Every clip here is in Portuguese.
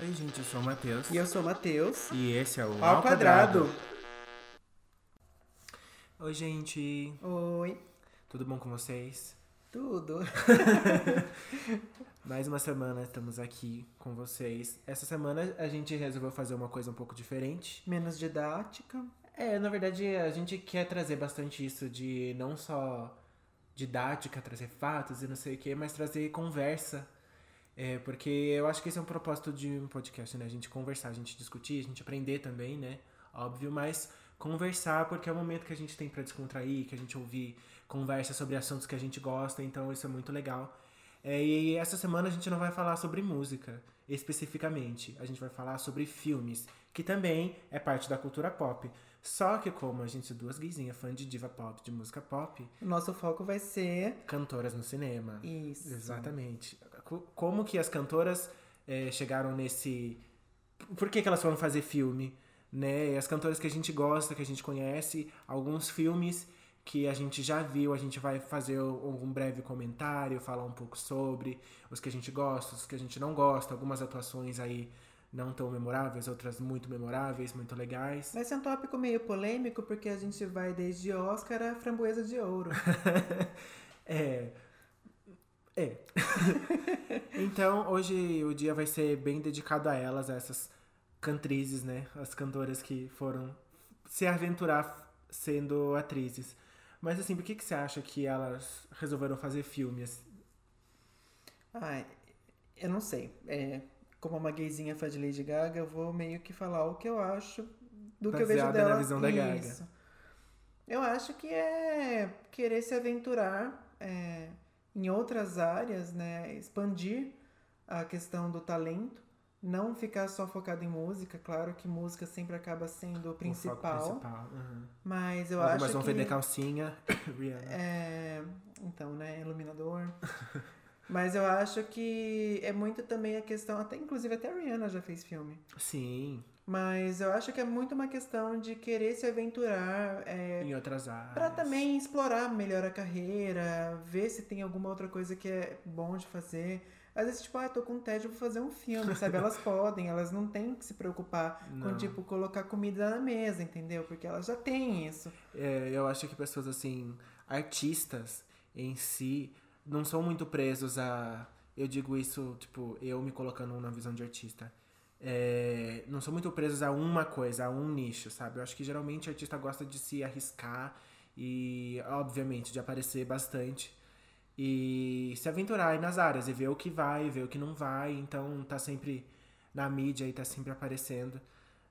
Oi, gente, eu sou o Matheus. E eu sou o Matheus. E esse é o Ao quadrado. Oi, gente. Oi. Tudo bom com vocês? Tudo. Mais uma semana estamos aqui com vocês. Essa semana a gente resolveu fazer uma coisa um pouco diferente. Menos didática. É, na verdade, a gente quer trazer bastante isso de não só didática, trazer fatos e não sei o quê, mas trazer conversa. É, porque eu acho que esse é um propósito de um podcast, né? A gente conversar, a gente discutir, a gente aprender também, né? Óbvio, mas conversar porque é o momento que a gente tem para descontrair, que a gente ouvir conversa sobre assuntos que a gente gosta, então isso é muito legal. É, e essa semana a gente não vai falar sobre música especificamente, a gente vai falar sobre filmes, que também é parte da cultura pop. Só que como a gente é duas guizinhas fã de diva pop, de música pop, nosso foco vai ser. cantoras no cinema. Isso. Exatamente. Co- Como que as cantoras eh, chegaram nesse. Por que, que elas foram fazer filme? Né? E as cantoras que a gente gosta, que a gente conhece, alguns filmes que a gente já viu, a gente vai fazer algum breve comentário, falar um pouco sobre os que a gente gosta, os que a gente não gosta, algumas atuações aí não tão memoráveis, outras muito memoráveis, muito legais. Vai ser um tópico meio polêmico, porque a gente vai desde Oscar a framboesa de ouro. É. É. então, hoje o dia vai ser bem dedicado a elas, a essas cantrizes, né? As cantoras que foram se aventurar sendo atrizes. Mas assim, por que, que você acha que elas resolveram fazer filmes? Ai, eu não sei. É, como uma gayzinha fã de Lady Gaga, eu vou meio que falar o que eu acho do que eu vejo Baseada na dela. visão da Gaga. Isso. Eu acho que é querer se aventurar é, em outras áreas, né? Expandir a questão do talento. Não ficar só focado em música. Claro que música sempre acaba sendo o O foco principal. principal. uhum. Mas eu Algumas acho vão que... vender calcinha. Rihanna. É, então, né, iluminador. Mas eu acho que é muito também a questão, até inclusive até a Rihanna já fez filme. Sim, Mas eu acho que é muito uma questão de querer se aventurar, é, em outras áreas. para também explorar melhor a carreira, ver se tem alguma outra coisa que é bom de fazer. Às vezes, tipo, ah, tô com tédio, vou fazer um filme, sabe? Elas podem, elas não têm que se preocupar com, Não. tipo, colocar comida na mesa, entendeu? Porque elas já têm isso. É, eu acho que pessoas assim, artistas em si, não são muito presos a. Eu digo isso, tipo, eu me colocando na visão de artista. É, não são muito presos a uma coisa, a um nicho, sabe? Eu acho que geralmente o artista gosta de se arriscar e, obviamente, de aparecer bastante e se aventurar aí nas áreas e ver o que vai, ver o que não vai. Então, tá sempre na mídia e tá sempre aparecendo,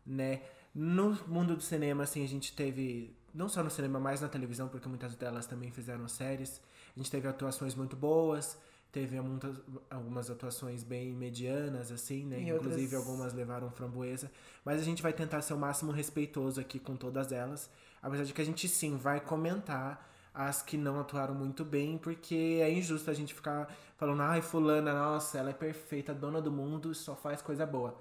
né? No mundo do cinema, assim, a gente teve, não só no cinema, mas na televisão, porque muitas delas também fizeram séries. A gente teve atuações muito boas, teve muitas, algumas atuações bem medianas, assim, né? E Inclusive outras- algumas levaram framboesa. Mas a gente vai tentar ser o máximo respeitoso aqui com todas elas. Apesar de que a gente sim vai comentar as que não atuaram muito bem, porque é injusto a gente ficar falando, ai, fulana, nossa, ela é perfeita, dona do mundo, só faz coisa boa.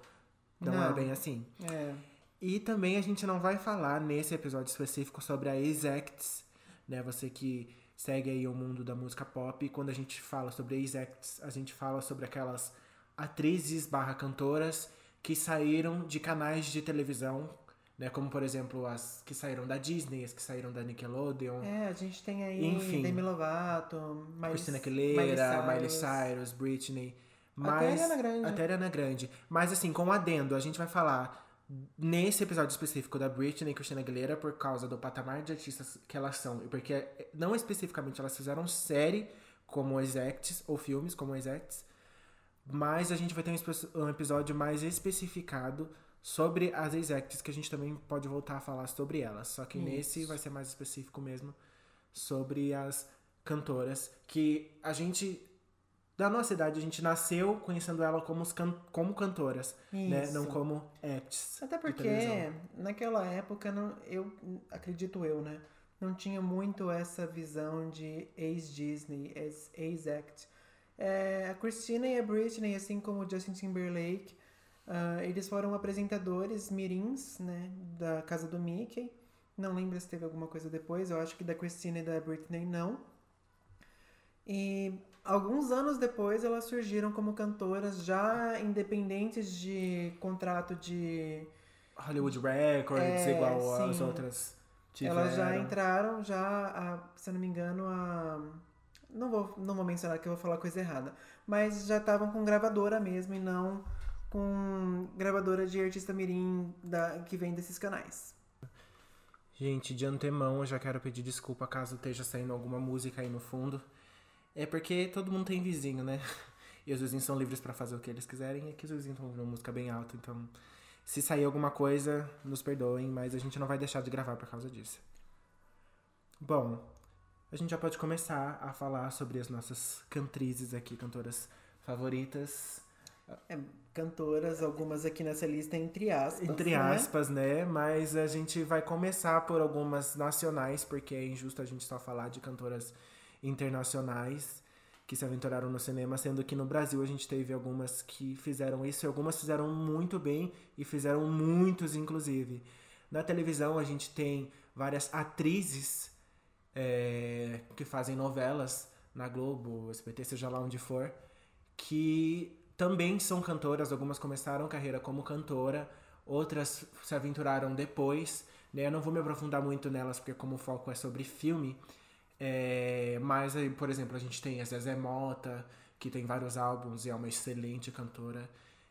Não, é Não. bem assim. É. E também a gente não vai falar nesse episódio específico sobre a Exacts, né? Você que segue aí o mundo da música pop, e quando a gente fala sobre Exacts, a gente fala sobre aquelas atrizes barra cantoras que saíram de canais de televisão, né? Como, por exemplo, as que saíram da Disney, as que saíram da Nickelodeon, É, a gente tem aí Enfim. Demi Lovato, Miley, Christina Aguilera, Miley Cyrus, Britney. Até Mas, Ariana Grande. Até Ariana Grande. Mas assim, com um adendo, a gente vai falar nesse episódio específico da Britney e Christina Aguilera por causa do patamar de artistas que elas são. E porque, não especificamente, elas fizeram série como Exacts, ou filmes como Exacts. Mas a gente vai ter um, episódio mais especificado sobre as Exacts, que a gente também pode voltar a falar sobre elas. Só que nesse Isso. vai ser mais específico mesmo sobre as cantoras que a gente da nossa idade a gente nasceu conhecendo ela como, can- como cantoras, né? Isso. Não como acts. Até porque naquela época, não, eu acredito eu, né? Não tinha muito essa visão de ex-Disney, ex- ex-act. É, a Christina e a Britney, assim como o Justin Timberlake, ah, eles foram apresentadores mirins, né? Da casa do Mickey. Não lembro se teve alguma coisa depois. Eu acho que da Christina e da Britney não. E alguns anos depois elas surgiram como cantoras já independentes de contrato de Hollywood Records, É, igual as sim. outras tiveram. Elas já entraram, já, a- se eu não me engano, a. Não vou, não vou mencionar que eu vou falar coisa errada. Mas já estavam com gravadora mesmo e não com gravadora de artista mirim da, que vem desses canais. Gente, de antemão eu já quero pedir desculpa caso esteja saindo alguma música aí no fundo. É porque todo mundo tem vizinho, né? E os vizinhos são livres pra fazer o que eles quiserem. E aqui os vizinhos estão ouvindo música bem alta, então se sair alguma coisa, nos perdoem, mas a gente não vai deixar de gravar por causa disso. Bom, a gente já pode começar a falar sobre as nossas cantrizes aqui, cantoras favoritas. É, cantoras, algumas aqui nessa lista, entre aspas. Entre né? aspas, né? Mas a gente vai começar por algumas nacionais, porque é injusto a gente só falar de cantoras internacionais que se aventuraram no cinema, sendo que no Brasil a gente teve algumas que fizeram isso e algumas fizeram muito bem e fizeram muitos, inclusive. Na televisão a gente tem várias atrizes é, que fazem novelas na Globo, SBT, seja lá onde for, que também são cantoras. Algumas começaram carreira como cantora, outras se aventuraram depois. Né? Eu não vou me aprofundar muito nelas, porque como o foco é sobre filme. É, mas aí, por exemplo, a gente tem a Zezé Mota, que tem vários álbuns e é uma excelente cantora.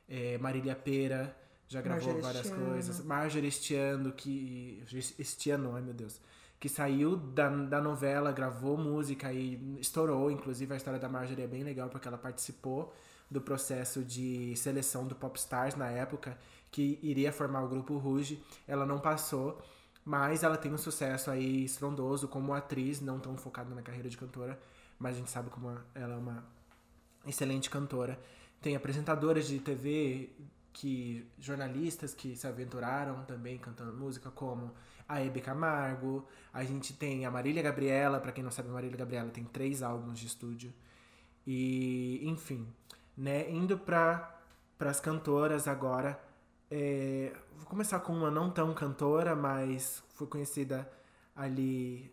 É, Marília Pera já gravou várias coisas. Marjorie Estiano, que. Estiano, ai meu Deus. Que saiu da, da novela, gravou música e estourou. Inclusive, a história da Marjorie é bem legal porque ela participou do processo de seleção do Popstars na época, que iria formar o grupo Ruge. Ela não passou, mas ela tem um sucesso aí estrondoso como atriz, não tão focada na carreira de cantora, mas a gente sabe como ela é uma excelente cantora. Tem apresentadoras de TV, que jornalistas que se aventuraram também cantando música, como a Hebe Camargo. A gente tem a Marília Gabriela, pra quem não sabe, a Marília Gabriela tem três álbuns de estúdio. E, enfim, né, indo para as cantoras agora. É, vou começar com uma não tão cantora, mas foi conhecida ali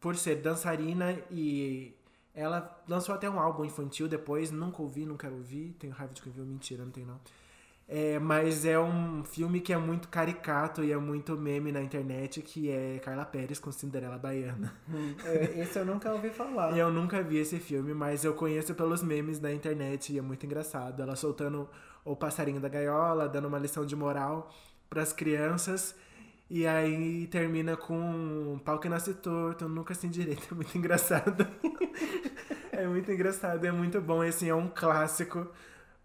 por ser dançarina e ela lançou até um álbum infantil depois, nunca ouvi, não quero ouvir, tenho raiva de quem viu, mentira, não tem não. É, mas é um filme que é muito caricato e é muito meme na internet, que é Carla Pérez com Cinderela Baiana. Hum, é, Esse eu nunca ouvi falar. Eu nunca vi esse filme, mas eu conheço pelos memes da internet e é muito engraçado. Ela soltando o passarinho da gaiola, dando uma lição de moral pras crianças. E aí termina com um pau que nasce torto, nunca se direito. É muito engraçado. é muito engraçado, é muito bom. Esse é um clássico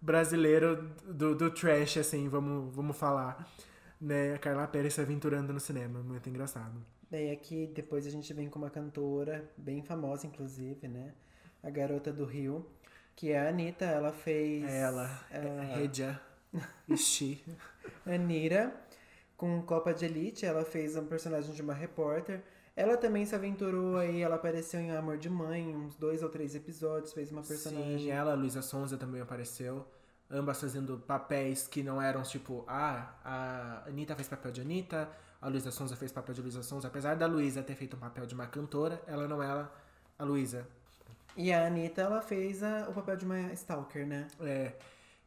brasileiro do, do trash, assim, vamos, vamos falar. Né? A Carla Pérez se aventurando no cinema, muito engraçado. Daí aqui depois a gente vem com uma cantora bem famosa, inclusive, né? A garota do Rio, que é a Anitta. Ela fez. Ela, a Redia, Ixi. Anira com Copa de Elite. Ela fez um personagem de uma repórter. Ela também se aventurou aí, ela apareceu em Amor de Mãe, uns dois ou três episódios, fez uma personagem. Sim, ela, Luísa Sonza também apareceu. Ambas fazendo papéis que não eram tipo, ah, a Anitta fez papel de Anitta, a Luísa Sonza fez papel de Luísa Sonza. Apesar da Luísa ter feito um papel de uma cantora, ela não era a Luísa. E a Anitta, ela fez a- o papel de uma stalker, né? É.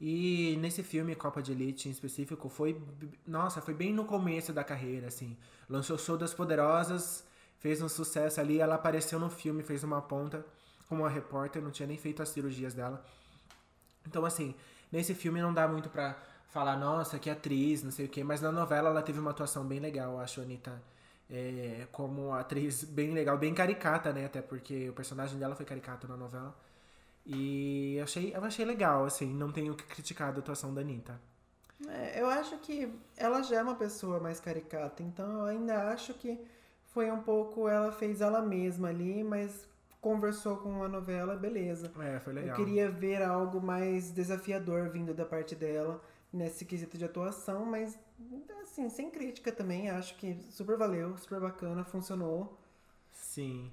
E nesse filme, Copa de Elite em específico, foi. Nossa, foi bem no começo da carreira, assim. Lançou o das Poderosas, fez um sucesso ali. Ela apareceu no filme, fez uma ponta como uma repórter, não tinha nem feito as cirurgias dela. Então, assim, nesse filme não dá muito pra falar, nossa, que atriz, não sei o quê. Mas na novela ela teve uma atuação bem legal, eu acho, a Anitta. É, como atriz bem legal, bem caricata, né? Até porque o personagem dela foi caricato na novela. E eu achei, eu achei legal, assim, não tenho que criticar da atuação da Anitta. É, eu acho que ela já é uma pessoa mais caricata, então eu ainda acho que foi um pouco. Ela fez ela mesma ali, mas conversou com a novela, beleza. É, foi legal. Eu queria ver algo mais desafiador vindo da parte dela nesse quesito de atuação, mas assim, sem crítica também, acho que super valeu, super bacana, funcionou. Sim.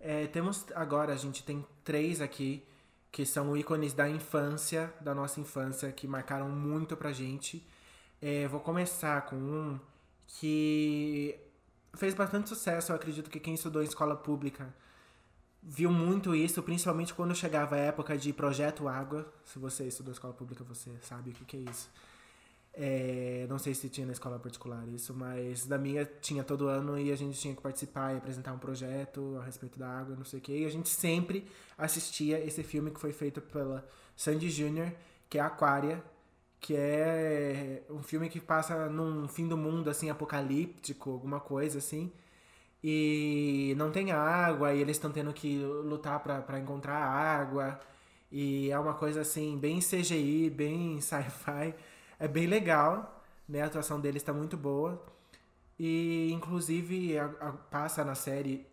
É, temos agora, a gente tem três aqui que são ícones da infância, da nossa infância, que marcaram muito pra gente. É, vou começar com um que fez bastante sucesso. Eu acredito que quem estudou em escola pública viu muito isso, principalmente quando chegava a época de Projeto Água. Se você estudou escola pública, você sabe o que, que é isso. É, não sei se tinha na escola particular isso, mas da minha tinha todo ano e a gente tinha que participar e apresentar um projeto a respeito da água, não sei o que. E a gente sempre assistia esse filme que foi feito pela Sandy Jr., que é Aquária, que é um filme que passa num fim do mundo, assim, apocalíptico, alguma coisa assim. E não tem água, e eles estão tendo que lutar para encontrar água. E é uma coisa assim, bem CGI, bem sci-fi. É bem legal, né? A atuação deles está muito boa. E inclusive a, a, passa na série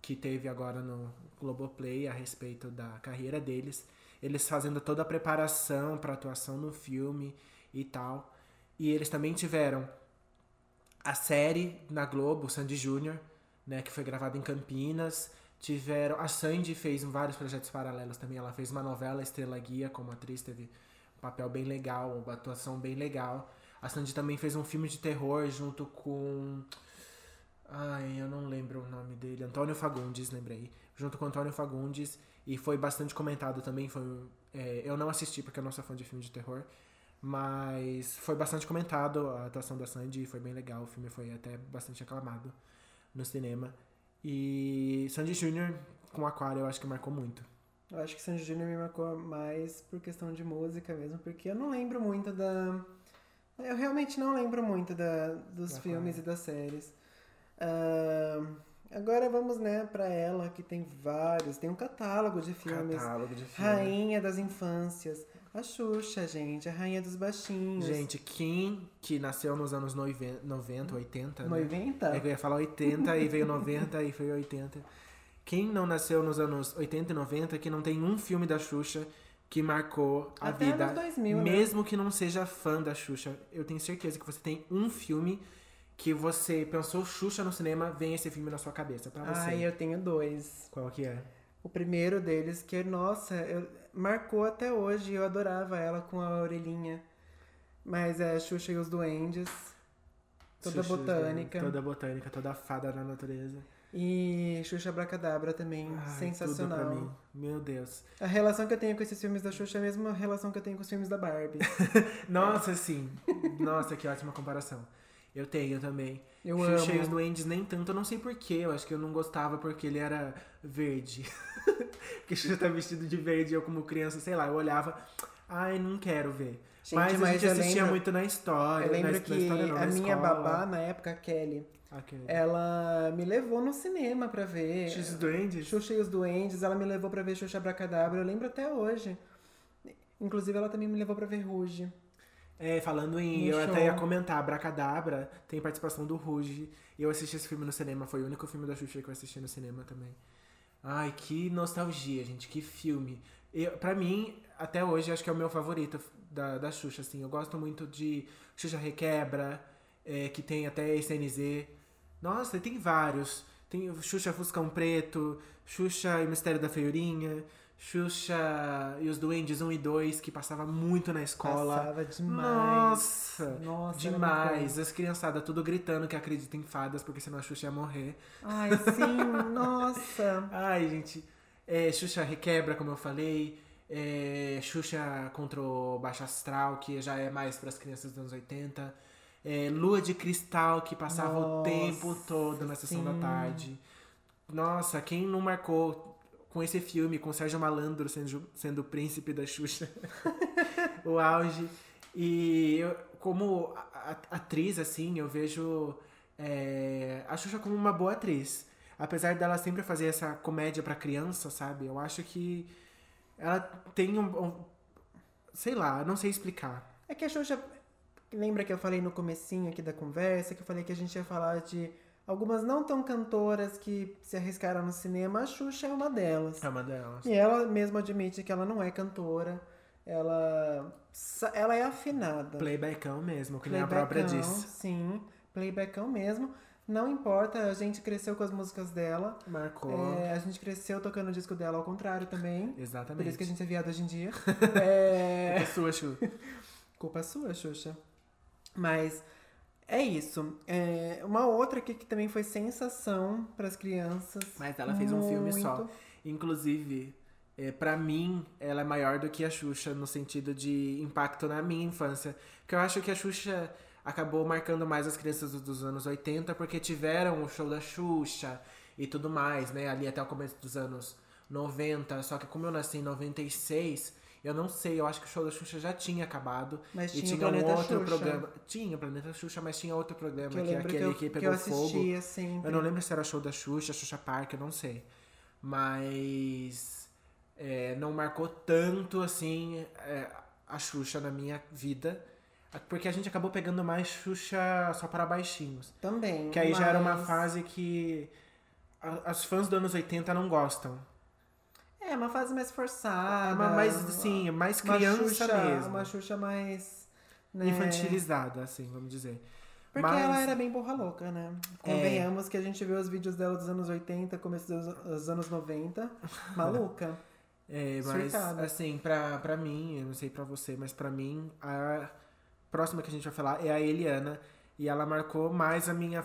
que teve agora no Globoplay a respeito da carreira deles. Eles fazendo toda a preparação para atuação no filme e tal. E eles também tiveram a série na Globo, Sandy Júnior, né, que foi gravada em Campinas. Tiveram a Sandy fez vários projetos paralelos também. Ela fez uma novela Estrela Guia como atriz, teve papel bem legal, uma atuação bem legal. A Sandy também fez um filme de terror junto com. Ai, eu não lembro o nome dele. Antônio Fagundes, lembrei. Junto com Antônio Fagundes. E foi bastante comentado também. Foi, é, eu não assisti porque eu não sou fã de filme de terror. Mas foi bastante comentado a atuação da Sandy foi bem legal. O filme foi até bastante aclamado no cinema. E Sandy Jr. com Aquário eu acho que marcou muito. Eu acho que Sandy Jr. me marcou mais por questão de música mesmo, porque eu não lembro muito da. Eu realmente não lembro muito da, dos da filmes e das séries. Uh, agora vamos, né, pra ela, que tem vários. Tem um catálogo de filmes. Catálogo de filmes. Rainha das Infâncias. A Xuxa, gente, a rainha dos baixinhos. Gente, Kim, que nasceu nos anos 90, 80, né? 90? É que eu ia falar 80 e veio 90 e foi 80. Quem não nasceu nos anos 80 e 90 que não tem um filme da Xuxa que marcou a Até vida. Anos 2000, mesmo né? que não seja fã da Xuxa, eu tenho certeza que você tem um filme que você pensou Xuxa no cinema, vem esse filme na sua cabeça pra você. Ai, eu tenho dois. Qual que é? O primeiro deles, que, nossa, eu, marcou até hoje, eu adorava ela com a orelhinha. Mas é Xuxa e os Duendes. Toda Xuxa, botânica. Toda botânica, toda fada da natureza. E Xuxa Abracadabra também, Ai, sensacional. Tudo pra mim. Meu Deus. A relação que eu tenho com esses filmes da Xuxa é a mesma relação que eu tenho com os filmes da Barbie. Nossa, sim. Nossa, que ótima comparação. Eu tenho também. Eu Xuxa amo. os Duendes nem tanto, eu não sei porquê. Eu acho que eu não gostava porque ele era verde. porque Xuxa tá vestido de verde eu como criança, sei lá, eu olhava... Ai, não quero ver. Gente, mas a mas gente eu assistia lembro- muito na história. Eu lembro na, que na história não, a minha escola. babá, na época, a Kelly, ela me levou no cinema pra ver. Xuxa e os Duendes? Xuxa e os Duendes, ela me levou pra ver Xuxa Abracadabra, eu lembro até hoje. Inclusive, ela também me levou pra ver Ruge. É, falando em. No eu show. até ia comentar, Abracadabra tem participação do Ruge. Eu assisti esse filme no cinema, foi o único filme da Xuxa que eu assisti no cinema também. Ai, que nostalgia, gente, que filme. Eu, pra mim, até hoje, acho que é o meu favorito da, da Xuxa, assim. Eu gosto muito de Xuxa Requebra, é, que tem até SNZ. Nossa, tem vários. Tem Xuxa Fuscão Preto, Xuxa e Mistério da Feiurinha, Xuxa e os Duendes 1 e 2, que passava muito na escola. Passava demais. Nossa! Nossa, Demais. As criançadas tudo gritando que acreditam em fadas, porque senão a Xuxa ia morrer. Ai, sim, nossa. Ai, gente. É, Xuxa Requebra, como eu falei. É, Xuxa contra o Baixo Astral, que já é mais para as crianças dos anos 80. É, Lua de Cristal, que passava o Nossa, tempo todo na sessão da tarde. Nossa, quem não marcou com esse filme, com Sérgio Malandro sendo, sendo o príncipe da Xuxa, o auge. E eu, como atriz, assim, eu vejo é, a Xuxa como uma boa atriz. Apesar dela sempre fazer essa comédia pra criança, sabe? Eu acho que ela tem um, um- sei lá, não sei explicar. É que a Xuxa. Lembra que eu falei no comecinho aqui da conversa, que eu falei que a gente ia falar de algumas não tão cantoras que se arriscaram no cinema? A Xuxa é uma delas. É uma delas. E ela mesma admite que ela não é cantora. Ela, ela é afinada. Playbackão mesmo, que nem a própria Playbackão, disse. Sim, playbackão mesmo. Não importa, a gente cresceu com as músicas dela. Marcou. É, a gente cresceu tocando o disco dela ao contrário também. Exatamente. Por isso que a gente é viado hoje em dia. é... É sua, Chu. Culpa sua, Xuxa. Mas é isso. É, uma outra aqui que também foi sensação para as crianças. Mas ela fez um filme só. Muito. Inclusive, é, para mim, ela é maior do que a Xuxa no sentido de impacto na minha infância. Porque eu acho que a Xuxa acabou marcando mais as crianças dos anos 80 porque tiveram o show da Xuxa e tudo mais, né? Ali até o começo dos anos 90. Só que como eu nasci em 96, eu não sei, eu acho que o show da Xuxa já tinha acabado. Mas e tinha, um outro Xuxa. programa. Tinha o Planeta Xuxa, mas tinha outro programa, Que eu que é aquele que eu, que que pegou eu fogo. sempre. Eu não lembro se era show da Xuxa, Xuxa Park, eu não sei. Mas é, não marcou tanto assim é, a Xuxa na minha vida. Porque a gente acabou pegando mais Xuxa só para baixinhos. Também. Que aí já era uma mas- fase que as fãs dos anos 80 não gostam. É, uma fase mais forçada. Mais, assim, mais criança Xuxa, mesmo. Uma Xuxa mais. né, Infantilizada, assim, vamos dizer. Porque Mas- ela era bem borra louca, né? É. Convenhamos que a gente vê os vídeos dela dos anos 80, começo dos, anos 90. Maluca. É, mas Surtada. assim, pra, pra mim, eu não sei pra você, mas pra mim, a próxima que a gente vai falar é a Eliana. E ela marcou mais a minha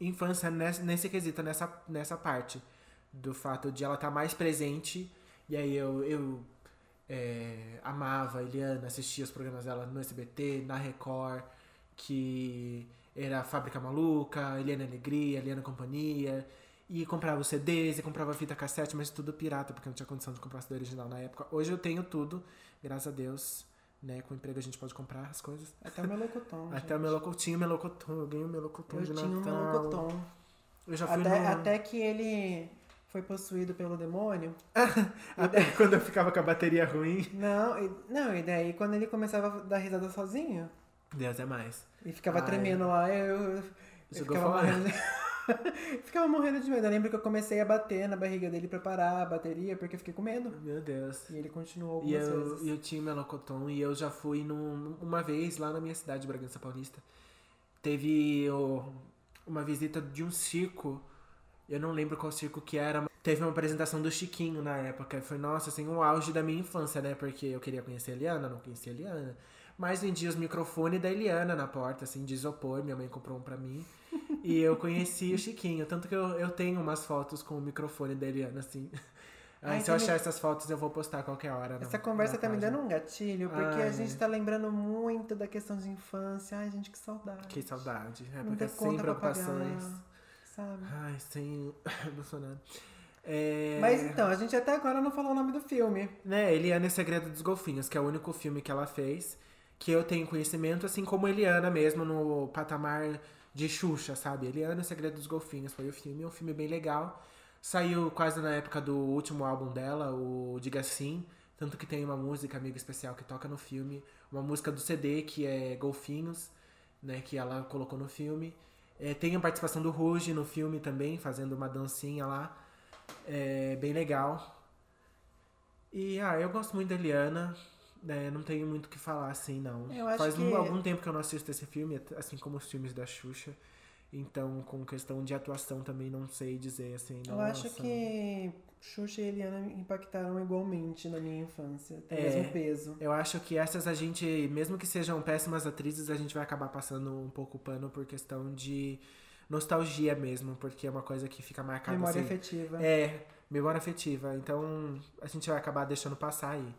infância nesse, nesse quesito, nessa, nessa parte. Do fato de ela estar mais presente. E aí eu, eu é, amava a Eliana, assistia os programas dela no SBT, na Record, que era Fábrica Maluca, Eliana Alegria, Eliana Companhia. E comprava os CDs e comprava fita cassete, mas tudo pirata, porque não tinha condição de comprar CD original na época. Hoje eu tenho tudo, graças a Deus. Né? Com o emprego a gente pode comprar as coisas. Até o Melocotão. Até o tinha o melocotom, eu ganhei o melocotom Eu de tinha um Natal. Melocotão. Eu já fui Até, no... até que ele foi possuído pelo demônio. Até quando eu ficava com a bateria ruim. Não, e, não, e daí quando ele começava a dar risada sozinho Deus é mais. e ficava Ai. tremendo lá, eu, eu, ficava morrendo. de- ficava morrendo de medo. Eu lembro que eu comecei a bater na barriga dele pra parar a bateria, porque eu fiquei com medo. Meu Deus. E ele continuou E algumas eu, vezes. eu tinha o melocotom e eu já fui num, uma vez lá na minha cidade, Bragança Paulista. Teve uma visita de um circo. Eu não lembro qual circo que era. mas Teve uma apresentação do Chiquinho na época. Foi, nossa, assim, um auge da minha infância, né? Porque eu queria conhecer a Eliana, não conhecia a Eliana. Mas vendia os microfones da Eliana na porta, assim, de isopor. Minha mãe comprou um pra mim. E eu conheci o Chiquinho. Tanto que eu, eu tenho umas fotos com o microfone da Eliana, assim. Ai, se eu me- achar essas fotos, eu vou postar a qualquer hora. Essa conversa tá me página. dando um gatilho, porque a Ai. gente tá lembrando muito da questão de infância. Ai, gente, que saudade. Que saudade. É porque sem preocupações. Sabe? Ai, sem Bolsonaro. É... Mas então, a gente até agora não falou o nome do filme. Né, Eliana e Segredo dos Golfinhos, que é o único filme que ela fez, que eu tenho conhecimento, assim como Eliana mesmo, no patamar de Xuxa, sabe? Eliana e Segredo dos Golfinhos foi o filme, é um filme bem legal. Saiu quase na época do último álbum dela, o Diga Sim, tanto que tem uma música amiga especial que toca no filme, uma música do CD que é Golfinhos, né, que ela colocou no filme. É, tem a participação do Ruge no filme também, fazendo uma dancinha lá. É bem legal. E ah, eu gosto muito da Eliana. né, não tenho muito o que falar assim, não. Eu Faz que- algum tempo que eu não assisto esse filme, assim como os filmes da Xuxa. Então, com questão de atuação também não sei dizer assim. Eu nossa. acho que Xuxa e Eliana impactaram igualmente na minha infância. Tem o É. mesmo peso. Eu acho que essas a gente, mesmo que sejam péssimas atrizes, a gente vai acabar passando um pouco o pano por questão de nostalgia mesmo, porque é uma coisa que fica marcada Memória assim. afetiva. É, memória afetiva. Então a gente vai acabar deixando passar aí.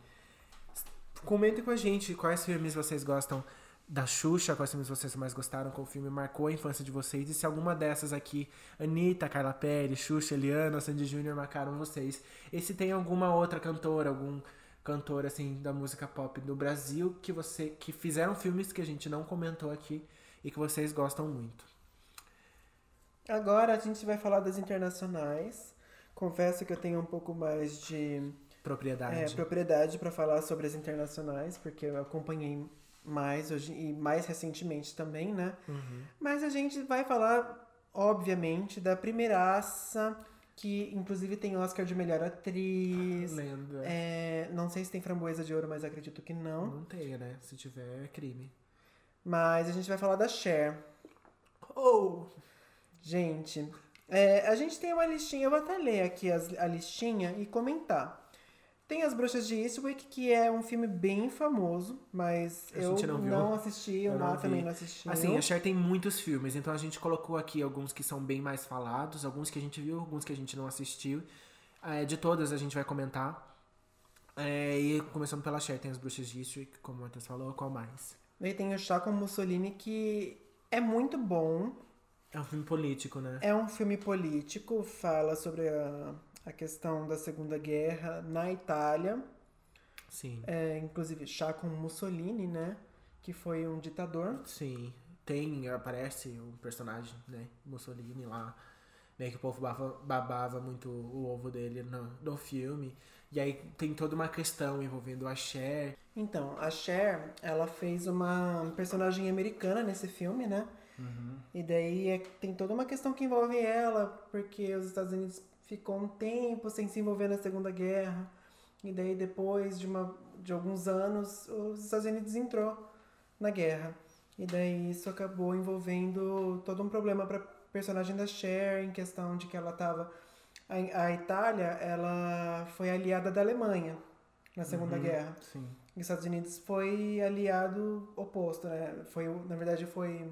Comentem com a gente quais filmes vocês gostam da Xuxa, quais filmes vocês mais gostaram, qual filme marcou a infância de vocês. E se alguma dessas aqui, Anitta, Carla Pérez, Xuxa, Eliana, Sandy Júnior, marcaram vocês. E se tem alguma outra cantora, algum cantor assim da música pop do Brasil que você que fizeram filmes que a gente não comentou aqui e que vocês gostam muito. Agora a gente vai falar das internacionais. Confesso que eu tenho um pouco mais de Propriedade. é, propriedade para falar sobre as internacionais, porque eu acompanhei mais hoje e mais recentemente também, né? Uhum. Mas a gente vai falar, obviamente, da primeiraça, que inclusive tem Oscar de melhor atriz. Lenda. É, não sei se tem framboesa de ouro, mas acredito que não. Não tem, né? Se tiver, é crime. Mas a gente vai falar da Cher. Oh! Gente, é, a gente tem uma listinha, eu vou até ler aqui as- a listinha e comentar. Tem As Bruxas de Eastwick, que é um filme bem famoso, mas A eu não não, assisti, Eu o Má também não assistiu. Assim, a Cher tem muitos filmes, então a gente colocou aqui alguns que são bem mais falados, alguns que a gente viu, alguns que a gente não assistiu. É, de todas a gente vai comentar. É, e começando pela Cher, tem as Bruxas District, como o Matheus falou, qual mais? Daí tem o Chá com Mussolini, que é muito bom. É um filme político, né? É um filme político, fala sobre a, a questão da Segunda Guerra na Itália. Sim. É, inclusive, Chá com Mussolini, né? Que foi um ditador. Sim. Tem, aparece o personagem, né? Mussolini lá. Meio que o povo babava, babava muito o ovo dele no, no filme. E aí tem toda uma questão envolvendo a Cher. Então, a Cher, ela fez uma personagem americana nesse filme, né? Uhum. E daí é- tem toda uma questão que envolve ela, porque os Estados Unidos ficou um tempo sem se envolver na Segunda Guerra. E daí depois de, uma, de alguns anos, os Estados Unidos entrou na guerra. E daí isso acabou envolvendo todo um problema para personagem da Cher, em questão de que ela estava a, a Itália, ela foi aliada da Alemanha na Segunda Uhum. Guerra. Sim. E os Estados Unidos foi aliado oposto, né? Foi, na verdade, foi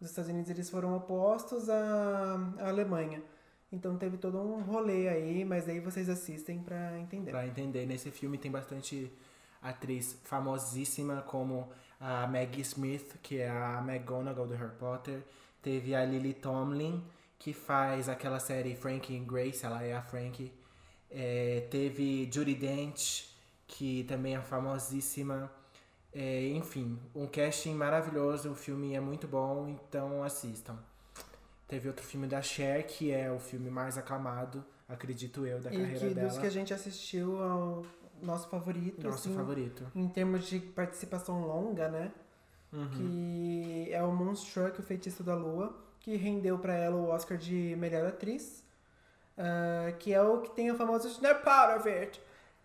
os Estados Unidos eles foram opostos à, à Alemanha. Então teve todo um rolê aí, mas aí vocês assistem pra entender. Pra entender, nesse filme tem bastante atriz famosíssima como a Maggie Smith, que é a McGonagall do Harry Potter. Teve a Lily Tomlin, que faz aquela série Frankie and Grace, ela é a Frankie. É, teve Judy Dench, que também é famosíssima. É, enfim, um casting maravilhoso, o filme é muito bom, então assistam. Teve outro filme da Cher, que é o filme mais aclamado, acredito eu, da e carreira que dela. dos que a gente assistiu ao nosso favorito, Nosso assim, favorito. em termos de participação longa, né? Uhum. Que é o Moonstruck, o Feitiço da Lua, que rendeu pra ela o Oscar de melhor atriz. ah, que é o que tem o famoso Snap Out of It.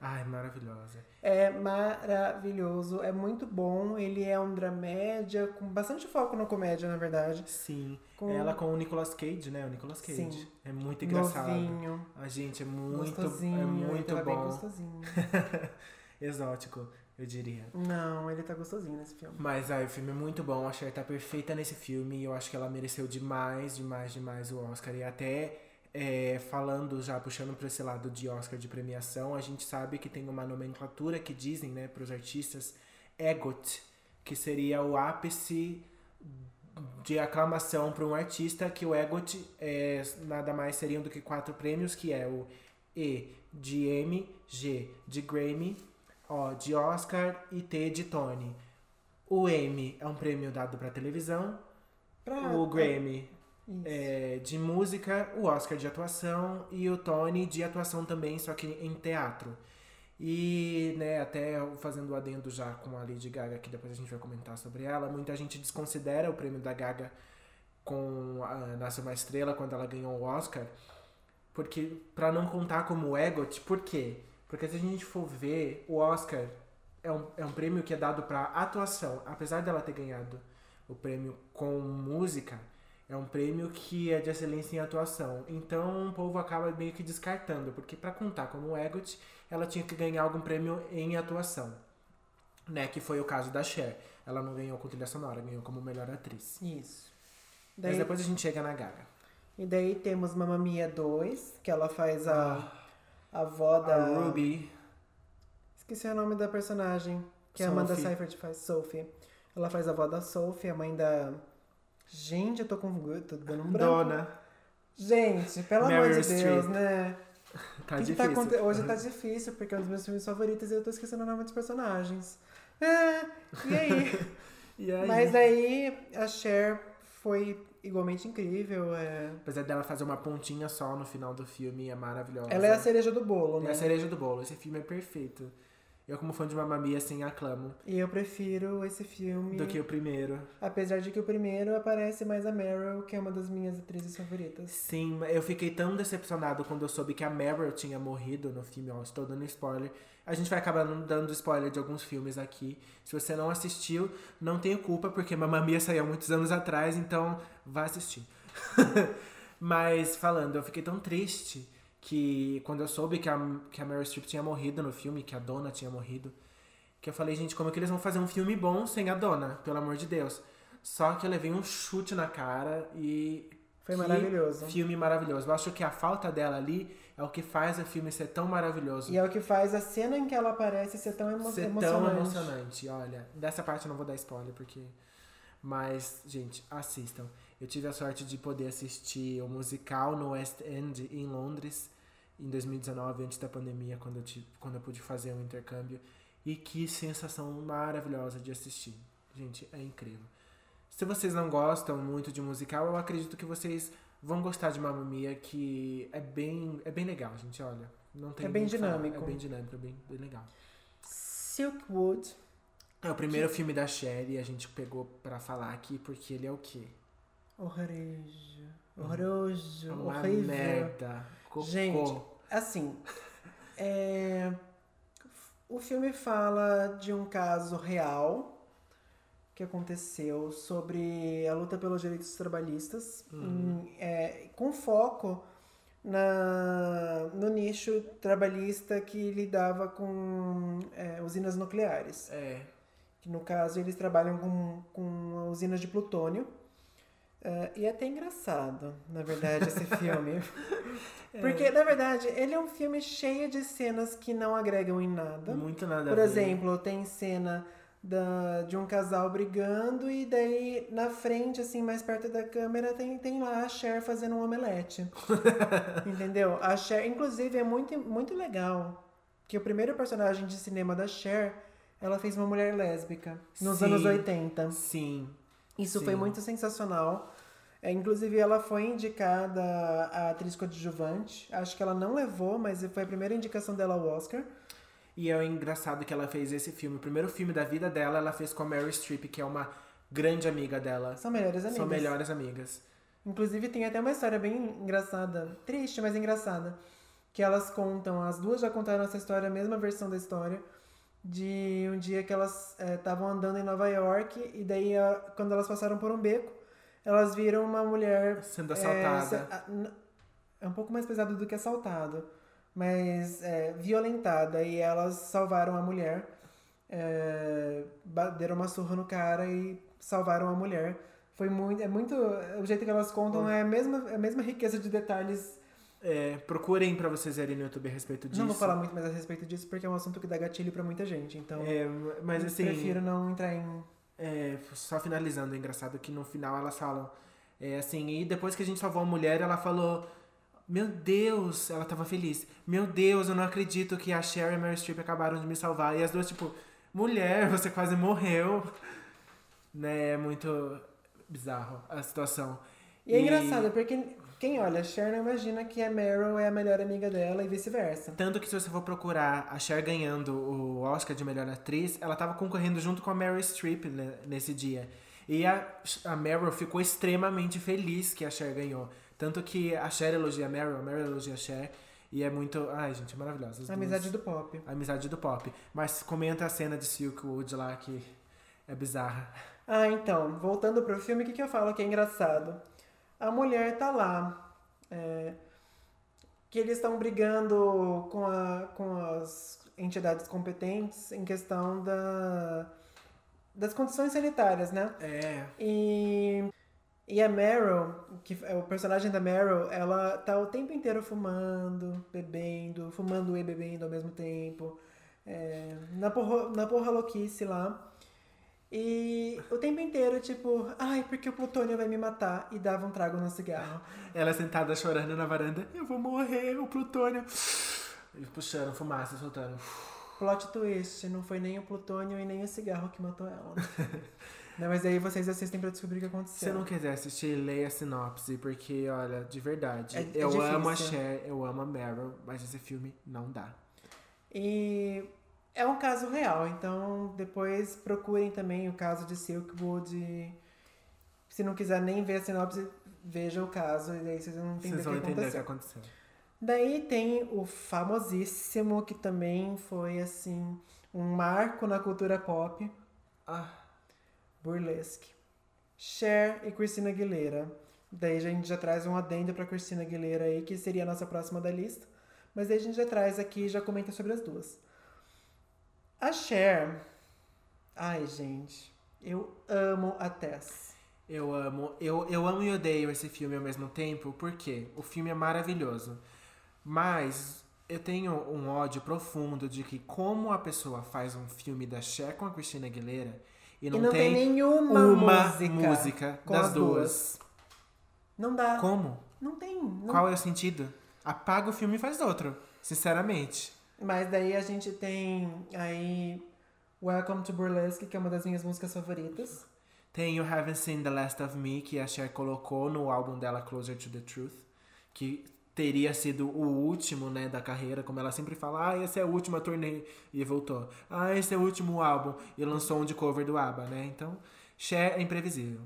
Ai, maravilhosa. É maravilhoso, é muito bom. Ele é um dramédia, com bastante foco na comédia, na verdade. Sim. Com Ela com o Nicolas Cage, né? O Nicolas Cage. Sim. É muito engraçado. novinho, A gente é muito, gostosinho. é ele muito tá bem bom. gostosinho. Exótico, eu diria. Não, ele tá gostosinho nesse filme. Mas ai, o filme é muito bom, a Cher tá perfeita nesse filme e eu acho que ela mereceu demais, demais, demais o Oscar. E até é, falando já, puxando pra esse lado de Oscar de premiação, a gente sabe que tem uma nomenclatura que dizem, né, pros artistas, EGOT, que seria o ápice de aclamação para um artista, que o EGOT é, nada mais seriam do que quatro prêmios, que é o E de Emmy, G de Grammy, O de Oscar e T de Tony. O Emmy é um prêmio dado para televisão, Pra... o Grammy. É de música, o Oscar de atuação e o Tony de atuação também, só que em teatro. E, né, até fazendo o adendo já com a Lady Gaga, que depois a gente vai comentar sobre ela, muita gente desconsidera o prêmio da Gaga com a Nasce uma Estrela quando ela ganhou o Oscar, porque para não contar como EGOT, por quê? Porque se a gente for ver, o Oscar é um, é um prêmio que é dado para atuação, apesar dela ter ganhado o prêmio com música, é um prêmio que é de excelência em atuação. Então o povo acaba meio que descartando, porque para contar como EGOT, ela tinha que ganhar algum prêmio em atuação. Né, que foi o caso da Cher. Ela não ganhou com trilha sonora, ganhou como melhor atriz. Isso. Mas Daí, depois a gente chega na Gaga. E daí temos Mamma Mia 2, que ela faz a, a avó da... Ah. A Ruby. Esqueci o nome da personagem, que a Amanda Sophie. Seyfried faz, Sophie. Ela faz a avó da Sophie, a mãe da... Gente, eu tô com... eu tô dando um branco. Dona. Gente, pelo amor de Deus, Streep. né? Tá Que que difícil. aconte- Hoje tá difícil, porque é um dos meus filmes favoritos e eu tô esquecendo o nome dos personagens. É, e aí? E aí? Mas aí a Cher foi igualmente incrível. é. Apesar dela fazer uma pontinha só no final do filme, é maravilhosa. Ela é a cereja do bolo, É né? a cereja do bolo. Esse filme é perfeito. Eu, como fã de Mamma Mia, assim, aclamo. E eu prefiro esse filme. Do que o primeiro. Apesar de que o primeiro aparece mais a Meryl, que é uma das minhas atrizes favoritas. Sim, eu fiquei tão decepcionado quando eu soube que a Meryl tinha morrido no filme. Ó, estou dando spoiler. A gente vai acabar dando spoiler de alguns filmes aqui. Se você não assistiu, não tenho culpa, porque Mamma Mia saiu há muitos anos atrás, então vá assistir. Mas falando, eu fiquei tão triste que quando eu soube que a, que a Meryl Streep tinha morrido no filme, que a dona tinha morrido, que eu falei, gente, como é que eles vão fazer um filme bom sem a dona? Pelo amor de Deus. Só que eu levei um chute na cara e Foi maravilhoso. Filme maravilhoso. Eu acho que a falta dela ali é o que faz o filme ser tão maravilhoso. E é o que faz a cena em que ela aparece ser tão emo ser emocionante. tão emocionante. Olha, dessa parte eu não vou dar spoiler, porque. Mas, gente, assistam. Eu tive a sorte de poder assistir o musical no West End, em Londres, em 2019, antes da pandemia, quando eu, tive, quando eu pude fazer um intercâmbio. E que sensação maravilhosa de assistir. Gente, é incrível. Se vocês não gostam muito de musical, eu acredito que vocês vão gostar de Mamma Mia, que é bem, é bem legal, gente. Olha, não tem É bem muito o que falar. dinâmico. É bem dinâmico, é bem, bem legal. Silkwood. É o primeiro filme da Cher e a gente pegou pra falar aqui porque ele é o quê? Horroroso. Horroroso. Uma horrível. merda. Cocô. Gente, Assim, é, o filme fala de um caso real que aconteceu sobre a luta pelos direitos trabalhistas, Uhum. em- é, com foco na, no nicho trabalhista que lidava com é, usinas nucleares. É. Que no caso eles trabalham com, com usinas de plutônio. É, e é até engraçado, na verdade, esse filme. Porque, na verdade, ele é um filme cheio de cenas que não agregam em nada. Muito nada Por exemplo, tem cena da, de um casal brigando e daí na frente, assim, mais perto da câmera, tem, tem lá a Cher fazendo um omelete. Entendeu? A Cher, inclusive, é muito, muito legal que o primeiro personagem de cinema da Cher, ela fez uma mulher lésbica nos Sim. anos 80. Sim. Isso Sim. foi muito sensacional. É, inclusive, ela foi indicada a atriz coadjuvante. Acho que ela não levou, mas foi a primeira indicação dela ao Oscar. E é engraçado que ela fez esse filme. O primeiro filme da vida dela, ela fez com a Mary Streep, que é uma grande amiga dela. São melhores amigas. São melhores amigas. Inclusive, tem até uma história bem engraçada. Triste, mas engraçada. Que elas contam, as duas já contaram essa história, a mesma versão da história. De um dia que elas estavam andando em Nova York e daí, a- quando elas passaram por um beco, elas viram uma mulher Sendo É, assaltada. n- É um pouco mais pesado do que assaltado, mas é, violentada. E elas salvaram a mulher, é, deram uma surra no cara e salvaram a mulher. Foi muito. É muito. O jeito que elas contam é a mesma, é a mesma riqueza de detalhes. É, procurem pra vocês verem no YouTube a respeito disso. Não vou falar muito mais a respeito disso, porque é um assunto que dá gatilho pra muita gente. Então, É, mas assim, prefiro não entrar em. É, só finalizando, é engraçado que no final elas falam é, assim, e depois que a gente salvou a mulher, ela falou. Meu Deus, ela tava feliz. Meu Deus, eu não acredito que a Cher e a Mary Streep acabaram de me salvar. E as duas, tipo, mulher, você quase morreu. Né, é muito bizarro a situação. E é engraçado, porque quem olha a Cher não imagina que a Meryl é a melhor amiga dela e vice-versa. Tanto que se você for procurar a Cher ganhando o Oscar de melhor atriz, ela tava concorrendo junto com a Meryl Streep né, nesse dia. E a, a Meryl ficou extremamente feliz que a Cher ganhou. Tanto que a Cher elogia a Meryl, a Meryl elogia a Cher. E é muito. Ai, gente, é maravilhosa. as A duas. amizade do pop. Amizade do pop. Mas comenta a cena de Silkwood lá que é bizarra. Ah, então, voltando pro filme, o que, que eu falo que é engraçado? A mulher tá lá. é, que eles estão brigando com, a, com as entidades competentes em questão da, das condições sanitárias, né? É. E, e a Meryl, que é o personagem da Meryl, ela tá o tempo inteiro fumando, bebendo, fumando e bebendo ao mesmo tempo, é, na, porra, na porra louquice lá. E o tempo inteiro, tipo, ai, porque o plutônio vai me matar, e dava um trago no cigarro. Ela sentada chorando na varanda. Eu vou morrer, o plutônio. E puxando fumaça, soltando. Plot twist, não foi nem o plutônio e nem o cigarro que matou ela. Não, mas aí vocês assistem pra descobrir o que Se aconteceu. você não quiser assistir, leia a sinopse, porque, olha, de verdade, É- é eu amo a. Cher, eu amo a Meryl, mas esse filme não dá. E é um caso real, então depois procurem também o caso de Silkwood. Se não quiser nem ver a sinopse, veja o caso e aí vocês vão entender Vocês o vão que entender o que aconteceu. aconteceu. Daí tem o famosíssimo, que também foi assim, um marco na cultura pop, Ah, Burlesque. Cher e Christina Aguilera. Daí a gente já traz um adendo pra Christina Aguilera aí, que seria a nossa próxima da lista. Mas daí a gente já traz aqui e já comenta sobre as duas. A Cher. Ai, gente. Eu amo a Tess. Eu amo, eu, eu amo e odeio esse filme ao mesmo tempo, porque o filme é maravilhoso. Mas eu tenho um ódio profundo de que como a pessoa faz um filme da Cher com a Cristina Aguilera e não, e não tem, tem, nenhuma uma música, música das as duas. Não dá. Como? Não tem. não- Qual é o sentido? Apaga o filme e faz outro, sinceramente. Mas daí a gente tem aí Welcome to Burlesque, que é uma das minhas músicas favoritas. Tem o Haven't Seen the Last of Me, que a Cher colocou no álbum dela Closer to the Truth, que teria sido o último, né, da carreira, como ela sempre fala, ah, esse é o último turnê, e voltou. Ah, esse é o último álbum, e lançou um de cover do ABBA, né? Então, Cher é imprevisível.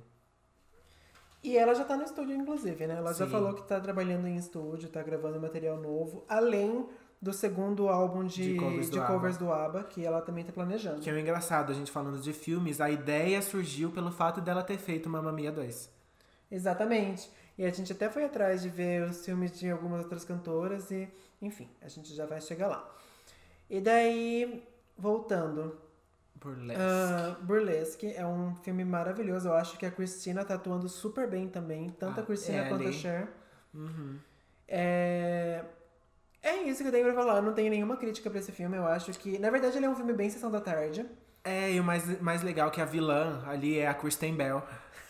E ela já tá no estúdio, inclusive, né? Ela já Sim. falou que tá trabalhando em estúdio, tá gravando material novo, além do segundo álbum de, De covers do de ABBA. covers do ABBA, que ela também tá planejando. Que é o engraçado, a gente falando de filmes, a ideia surgiu pelo fato dela ter feito Mamma Mia 2. Exatamente. E a gente até foi atrás de ver os filmes de algumas outras cantoras e, enfim, a gente já vai chegar lá. E daí, voltando, Burlesque. ah, Burlesque é um filme maravilhoso. Eu acho que a Christina tá atuando super bem também, tanto Ah, a Christina quanto a. Cher. Uhum. É... é isso que eu tenho pra falar. Eu não tenho nenhuma crítica pra esse filme. Eu acho que, na verdade, ele é um filme bem sessão da tarde. É, e o mais, mais legal é que a vilã ali é a Kristen Bell.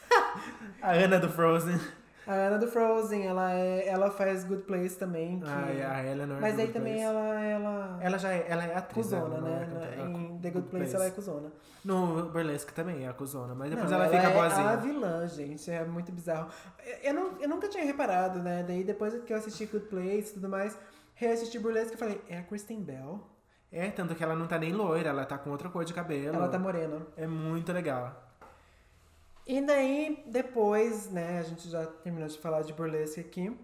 a Ana do Frozen. A Ana do Frozen, ela, é, ela faz Good Place também. Que... Ah, e a Eleanor Mas aí Good também Place. ela, ela, Ela já é, ela é atriz. cuzona, ela não é né? ela- em The Good Place, ela é cuzona. No Burlesque também é a cuzona, mas depois Não, ela, fica é boazinha. a vilã, gente. É muito bizarro. Eu, eu, não, eu nunca tinha reparado, né? Daí depois que eu assisti Good Place e tudo mais, reassisti Burlesque, eu falei, é a Kristen Bell? É, tanto que ela não tá nem loira, ela tá com outra cor de cabelo. Ela tá morena. É muito legal. E daí, depois, né, a gente já terminou de falar de Burlesque aqui.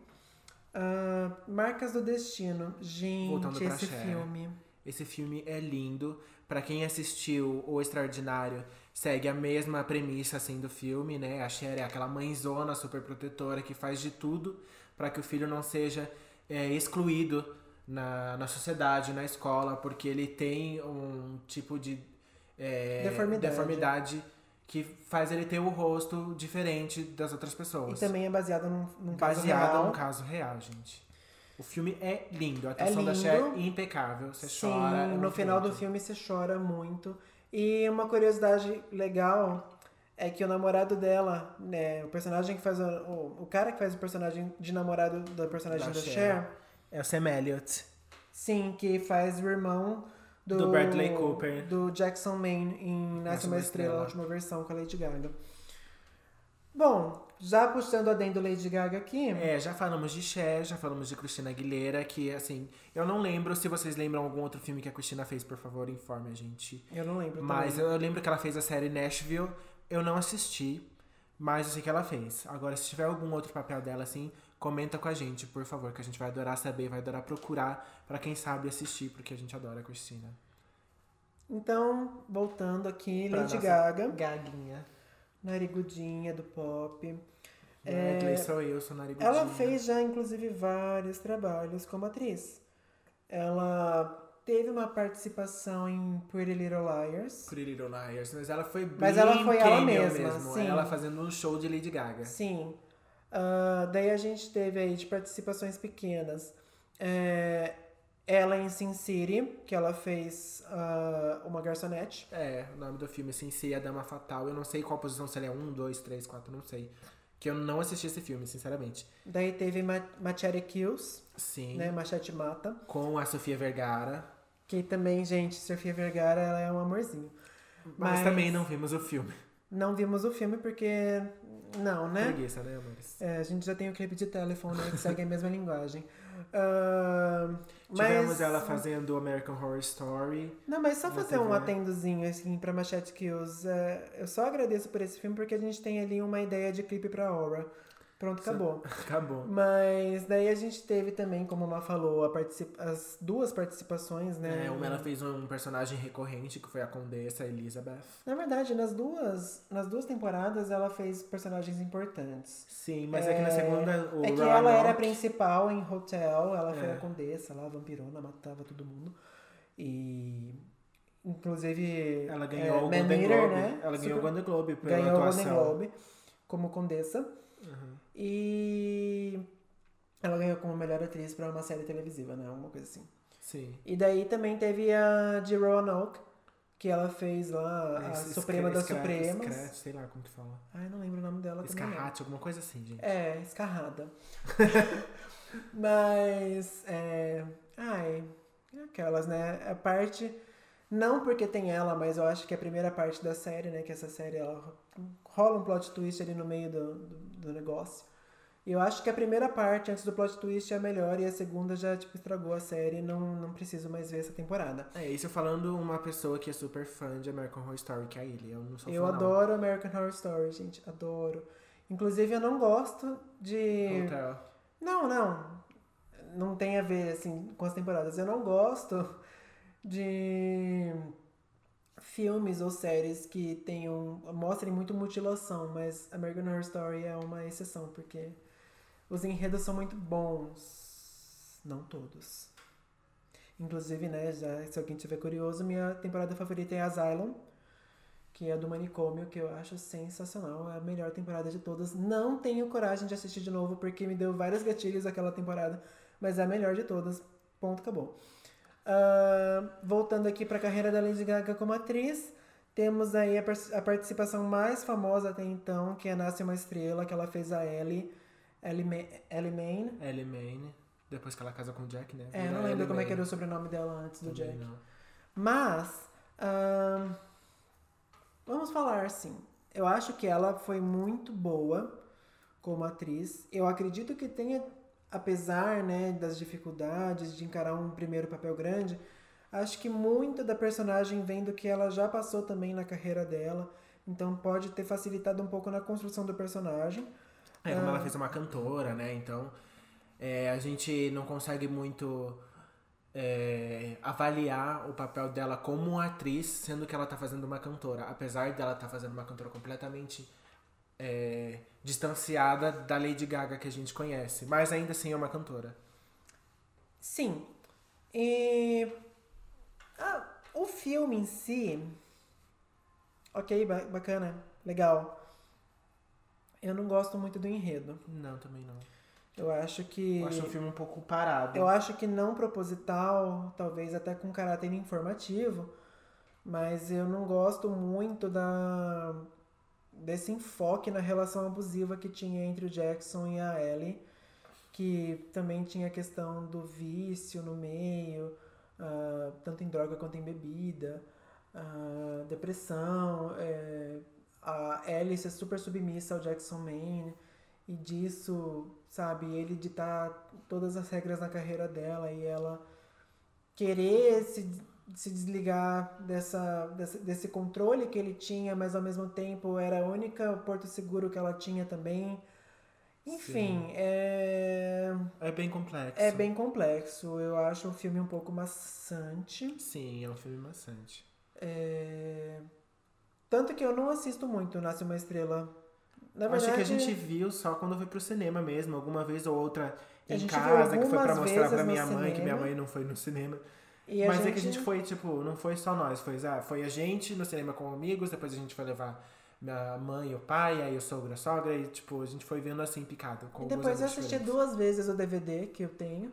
Ah, Marcas do Destino. Gente, Voltando pra esse Cher. filme. Esse filme é lindo. Pra quem assistiu O Extraordinário, segue a mesma premissa assim do filme, né? A Cher é aquela mãezona super protetora que faz de tudo pra que o filho não seja é, excluído na, na sociedade, na escola, porque ele tem um tipo de é, Deformidade. deformidade que faz ele ter o rosto diferente das outras E pessoas. também é baseado num, num caso Baseado real. num caso real, gente. O filme é lindo, a atuação da lindo. Cher é impecável. Você Sim, chora. é no final do bonito. filme você chora muito. E uma curiosidade legal é que o namorado dela, né, o personagem que faz o, o, o cara que faz o personagem de namorado do personagem Da da, Cher. Cher, É o Sam Elliott. sim, que faz o irmão do, Do Bradley Cooper. do Jackson Maine em Nasce uma Estrela, Estrela. a última versão com a Lady Gaga. Bom, já puxando a dentro do Lady Gaga aqui, É, já falamos de Cher, já falamos de Cristina Aguilera, que assim, eu não lembro se vocês lembram algum outro filme que a Cristina fez, por favor, informe a gente. eu não lembro Mas também. eu, eu lembro que ela fez a série Nashville, eu não assisti, mas eu sei que ela fez. Agora, se tiver algum outro papel dela, assim, comenta com a gente, por favor, que a gente vai adorar saber, vai adorar procurar, pra quem sabe assistir, porque a gente adora a Cristina. Então, voltando aqui, Pra Lady Gaga, Gaguinha. narigudinha do pop. É, É, sou eu, sou narigudinha. Ela fez já, inclusive, vários trabalhos como atriz. Ela teve uma participação em Pretty Little Liars. Pretty Little Liars, mas ela foi bem Mas ela foi ela mesma, mesmo. sim. Ela fazendo um show de Lady Gaga. Sim. Ah, daí a gente teve aí de participações pequenas. É, ela em Sin City, que ela fez ah, uma garçonete. É, o nome do filme, assim, se a Dama Fatal. Eu não sei qual posição, se ele é um, dois, três, quatro, não sei. Que eu não assisti esse filme, sinceramente. Daí teve Ma Machete Kills, Sim. né? Machete Mata. Com a Sofia Vergara. Que também, gente, Sofia Vergara, ela é um amorzinho. Mas, Mas- também não vimos o filme. Não vimos o filme porque... Não, né? Preguiça, né, amores? É, a gente já tem o clipe de telefone né, que segue a mesma linguagem. Ah, Tivemos mas, ela fazendo American Horror Story. Não, mas só fazer um TV. atendozinho assim pra Machete Kills. É, eu só agradeço por esse filme porque a gente tem ali uma ideia de clipe pra Aura. Pronto, acabou. Acabou. Mas daí a gente teve também, como a Má falou, a as duas participações, né? É, uma ela fez um personagem recorrente, que foi a Condessa Elizabeth. Na verdade, nas duas, nas duas temporadas ela fez personagens importantes. Sim, mas é, que na segunda o é que ela era a principal em Hotel, ela foi É. a condessa lá, vampirona, matava todo mundo. E. Inclusive. Ela é, ganhou o Man Golden Eater, Globe. né? Ela ganhou o Super- Golden Globe pela ganhou o atuação. Golden Globe. como Condessa. Uhum. E ela ganhou como melhor atriz pra uma série televisiva, né? Alguma coisa assim. Sim. E daí também teve a de Roanoke, que ela fez lá a Esse Suprema das Supremas. escra- sei lá como que fala. Ai, não lembro o nome dela. Escarrate, alguma coisa assim, gente. É, escarrada. Mas, é... Ai, aquelas, né? A parte... Não porque tem ela, mas eu acho que a primeira parte da série, né? Que essa série, ela rola um plot twist ali no meio do, do, do negócio. E eu acho que a primeira parte, antes do plot twist, é a melhor. E a segunda já, tipo, estragou a série. Não, não preciso mais ver essa temporada. É, isso falando uma pessoa que é super fã de American Horror Story, que é ele. Eu não sou Eu fã, não. adoro American Horror Story, gente. Adoro. Inclusive, eu não gosto de... Hotel. Não, não. Não tem a ver, assim, com as temporadas. Eu não gosto de filmes ou séries que tenham mostrem muito mutilação, mas American Horror Story é uma exceção, porque os enredos são muito bons. Não todos. Inclusive, né, já, se alguém tiver curioso, minha temporada favorita é Asylum, que é do manicômio, que eu acho sensacional. É a melhor temporada de todas. Não tenho coragem de assistir de novo, porque me deu vários gatilhos aquela temporada, mas é a melhor de todas. Ponto, acabou. Ah, voltando aqui para a carreira da Lady Gaga como atriz, temos aí a, a participação mais famosa até então, que é Nasce Uma Estrela, que ela fez a Ellie, Ellie, Ma- Ellie Main. Ellie Maine, depois que ela casa com o Jack, né? É, não lembro Ellie como é que Maine. era o sobrenome dela antes do Também Jack. não. Mas, ahn, vamos falar assim. Eu acho que ela foi muito boa como atriz. Eu acredito que tenha, apesar né, das dificuldades de encarar um primeiro papel grande, acho que muito da personagem vem do que ela já passou também na carreira dela. Então pode ter facilitado um pouco na construção do personagem. É, como Ah. ela fez uma cantora, né? Então, é, a gente não consegue muito é, avaliar o papel dela como atriz, sendo que ela tá fazendo uma cantora. Apesar dela estar fazendo uma cantora completamente é, distanciada da Lady Gaga que a gente conhece. Mas ainda assim é uma cantora. Sim. E ah, o filme em si, ok, ba- bacana, legal. Eu não gosto muito do enredo. Não, também não. Eu acho que Eu acho um filme um pouco parado. eu acho que não proposital, talvez até com caráter informativo, mas eu não gosto muito da desse enfoque na relação abusiva que tinha entre o Jackson e a Ellie, que também tinha a questão do vício no meio, ah, tanto em droga quanto em bebida, ah, depressão, é, a Ellie ser super submissa ao Jackson Maine, e disso, sabe, ele ditar todas as regras na carreira dela e ela querer se, se desligar dessa, dessa, desse controle que ele tinha, mas ao mesmo tempo era a única porto seguro que ela tinha também. Enfim, é, É bem complexo. é bem complexo. Eu acho o filme um pouco maçante. Sim, é um filme maçante. É, Tanto que eu não assisto muito Nasce Uma Estrela. Na Eu Acho verdade, que a gente viu só quando foi pro cinema mesmo, alguma vez ou outra em casa, que foi pra algumas mostrar pra minha mãe, que minha cinema. mãe não foi no cinema. Mas gente... é que a gente foi, tipo, não foi só nós, foi, ah, foi a gente no cinema com amigos, depois a gente foi levar minha mãe e o pai, aí o sogro a sogra, e tipo, a gente foi vendo assim, picado. Com E depois eu assisti diferentes. duas vezes o DVD que eu tenho.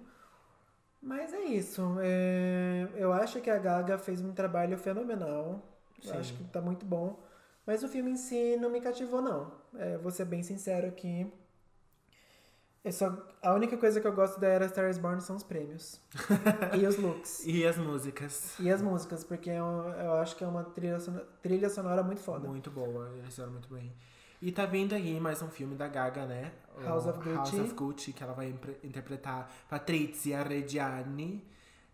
Mas é isso. é, Eu acho que a Gaga fez um trabalho fenomenal. Eu acho que tá muito bom. Mas o filme em si não me cativou, não. É, vou ser bem sincero aqui. Eu só, a única coisa que eu gosto da Era Star is Born são os prêmios. e os looks. E as músicas. E as músicas, porque eu, eu acho que é uma trilha sonora, trilha sonora muito foda. Muito boa, eles fizeram muito bem. E tá vindo aí mais um filme da Gaga, né? O House of House Gucci. of Gucci, que ela vai interpretar Patrizia Reggiani,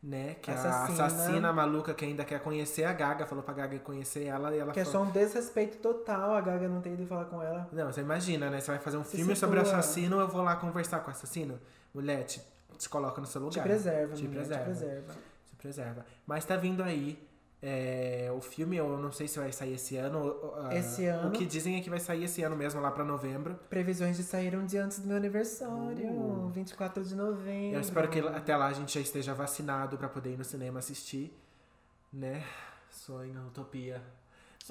né? Que é a Assassina. assassina maluca que ainda quer conhecer a Gaga. Falou pra Gaga conhecer ela e ela Que é falou... só um desrespeito total a Gaga não ter ido falar com ela. Não, você imagina, né? Você vai fazer um Se filme sobre o situa. assassino, eu vou lá conversar com o assassino. Mulher, te, te coloca no seu lugar. Te preserva, Te menina, preserva. te preserva. Se preserva. Mas tá vindo aí é, o filme, eu não sei se vai sair esse ano. ah, Esse ano. O que dizem é que vai sair esse ano mesmo, lá pra novembro. Previsões de sair um dia antes do meu aniversário, Uh. 24 de novembro. Eu espero que até lá a gente já esteja vacinado pra poder ir no cinema assistir. Né? Sonho, utopia.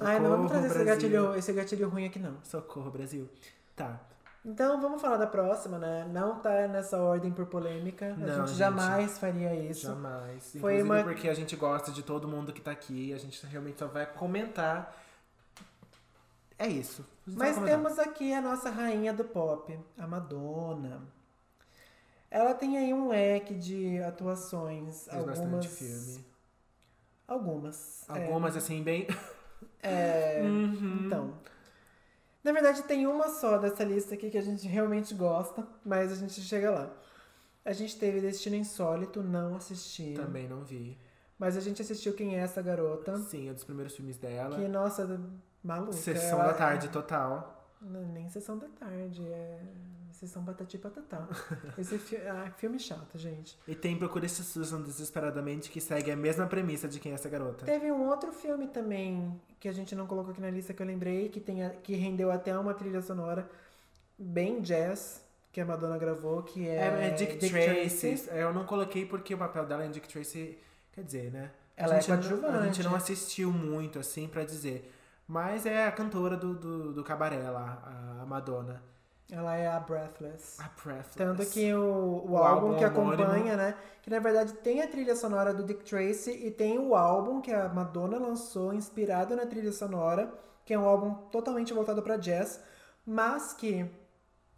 Ai, não vamos Socorro, trazer esse gatilho, esse gatilho ruim aqui, não. Socorro, Brasil. Tá. Então, vamos falar da próxima, né? Não tá nessa ordem por polêmica. A Não, gente gente. jamais faria isso. Jamais. Foi Inclusive uma- porque a gente gosta de todo mundo que tá aqui. A gente realmente só vai comentar. É isso. A Mas temos aqui a nossa rainha do pop, a Madonna. Ela tem aí um leque de atuações, Fez algumas. bastante filme. Algumas. é. Algumas, assim, bem. É, Uhum. Então. Na verdade, tem uma só dessa lista aqui que a gente realmente gosta, mas a gente chega lá. A gente teve Destino Insólito, não assisti. Também não vi. Mas a gente assistiu Quem é essa garota? Sim, é dos primeiros filmes dela. Que, nossa, maluca. Sessão ela- da tarde total. Não, nem sessão da tarde, é sessão patati patatá. Esse fi... ah, filme chato, gente. E tem Procura esse Susan Desesperadamente, que segue a mesma premissa de quem é essa garota. Teve um outro filme também que a gente não colocou aqui na lista que eu lembrei, que, tem a- que rendeu até uma trilha sonora bem jazz, que a Madonna gravou, que é, É, é Dick, Tracy. Eu não coloquei porque o papel dela em Dick Tracy, quer dizer, né? Ela é não, a coadjuvante. gente não assistiu muito, assim, pra dizer. Mas é a cantora do, do, do cabaré lá, a Madonna. Ela é a Breathless. A Breathless. Tanto que o, o, O álbum, álbum que homônimo. acompanha, né? Que na verdade tem a trilha sonora do Dick Tracy e tem o álbum que a Madonna lançou inspirado na trilha sonora, que é um álbum totalmente voltado pra jazz, mas que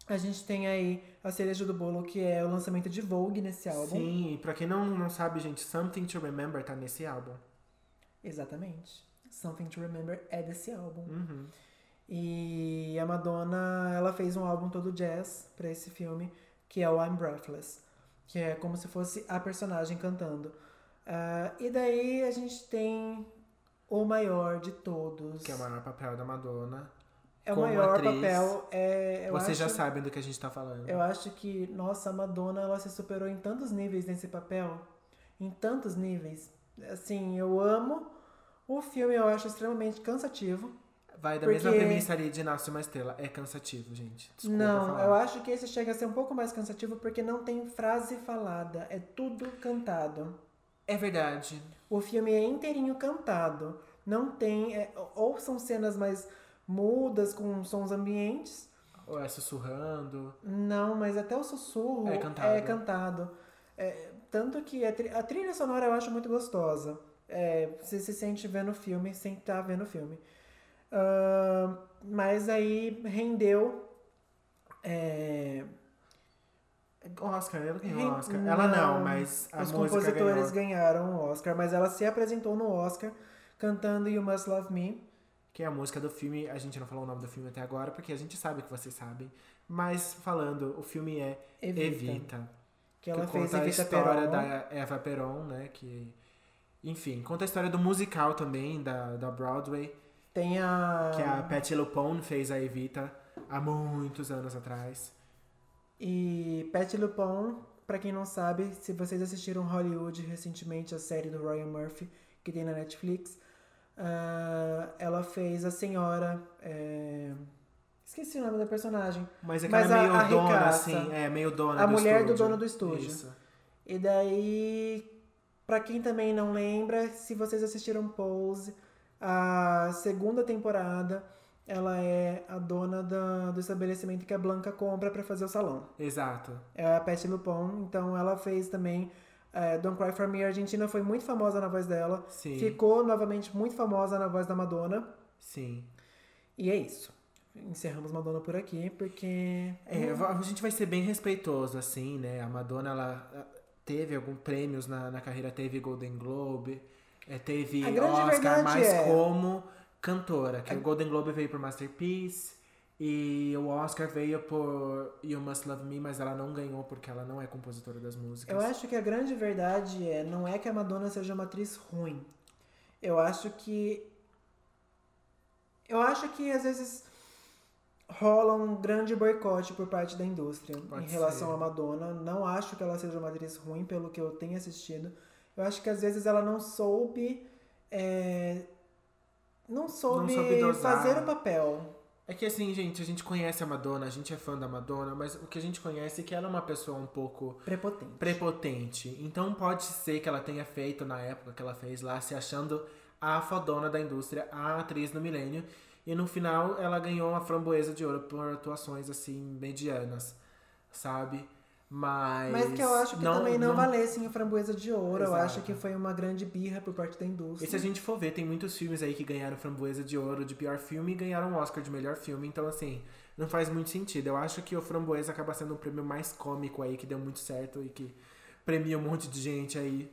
a gente tem aí a cereja do bolo, que é o lançamento de Vogue nesse álbum. Sim, e pra quem não, não sabe, gente, Something to Remember tá nesse álbum. Exatamente. Something to Remember é desse álbum. Uhum. E a Madonna, ela fez um álbum todo jazz pra esse filme, que é o I'm Breathless, que é como se fosse a personagem cantando. Ah, e daí a gente tem o maior de todos. Que é o maior papel da Madonna. É o maior atriz. papel. É, Vocês já sabem do que a gente tá falando. Eu acho que, nossa, a Madonna, ela se superou em tantos níveis nesse papel. Em tantos níveis. Assim, eu amo. O filme eu acho extremamente cansativo. Vai da Porque- mesma premissa ali de Nasce uma Estrela. É cansativo, gente. Desculpa não, eu acho que esse chega a ser um pouco mais cansativo porque não tem frase falada, é tudo cantado. É verdade. O filme é inteirinho cantado. Não tem. é, ou são cenas mais mudas, com sons ambientes. Ou é sussurrando. Não, mas até o sussurro É cantado. é cantado. É, tanto que a, tri- a trilha sonora eu acho muito gostosa. É, você se sente vendo o filme sem estar vendo o filme. Ahn, mas aí rendeu. é, Oscar, ela ganhou Ren- Oscar. Ela não, não, mas a os compositores ganhou. ganharam o Oscar, mas ela se apresentou no Oscar cantando You Must Love Me. Que é a música do filme. A gente não falou o nome do filme até agora, porque a gente sabe que vocês sabem. Mas falando, o filme é Evita. Evita. Que ela que fez conta a Evita história Peron. da Eva Peron, né? Que. Enfim, conta a história do musical também, da, da Broadway. Tem a. Que a Patti LuPone fez a Evita há muitos anos atrás. E Patti LuPone, pra quem não sabe, se vocês assistiram Hollywood recentemente, a série do Ryan Murphy, que tem na Netflix, ah, ela fez a senhora. é, Esqueci o nome da personagem. Mas é que Mas ela é a- meio a dona, ricaça. assim. É, meio dona A do mulher do dono do estúdio. Isso. E daí, pra quem também não lembra, se vocês assistiram Pose, a segunda temporada, ela é a dona da- do estabelecimento que a Blanca compra pra fazer o salão. Exato. É a Patti LuPone, então ela fez também é, Don't Cry For Me. A Argentina foi muito famosa na voz dela. Sim. Ficou novamente muito famosa na voz da Madonna. Sim. E é isso. Encerramos Madonna por aqui, porque... É, va- a gente vai ser bem respeitoso, assim, né? A Madonna, ela teve alguns prêmios na, na carreira, teve Golden Globe, eh, teve A Oscar, mas é- como cantora. Que o Golden Globe veio por Masterpiece e o Oscar veio por You Must Love Me, mas ela não ganhou porque ela não é compositora das músicas. Eu acho que a grande verdade é, não é que a Madonna seja uma atriz ruim. Eu acho que. Eu acho que às vezes rola um grande boicote por parte da indústria Pode em relação ser. à Madonna. Não acho que ela seja uma atriz ruim, pelo que eu tenho assistido. Eu acho que às vezes ela não soube. é, não soube, soube dosar. fazer o papel. É que assim, gente, a gente conhece a Madonna, a gente é fã da Madonna, mas o que a gente conhece é que ela é uma pessoa um pouco Prepotente. prepotente. Então pode ser que ela tenha feito na época que ela fez lá, se achando a fodona da indústria, a atriz do milênio. E no final ela ganhou uma framboesa de ouro por atuações assim medianas, sabe? Mas. Mas que eu acho que também não, valessem a framboesa de ouro. Exato. Eu acho que foi uma grande birra por parte da indústria. E se a gente for ver, tem muitos filmes aí que ganharam framboesa de ouro de pior filme e ganharam Oscar de melhor filme. Então, assim, não faz muito sentido. Eu acho que o framboesa acaba sendo um prêmio mais cômico aí, que deu muito certo e que premia um monte de gente aí,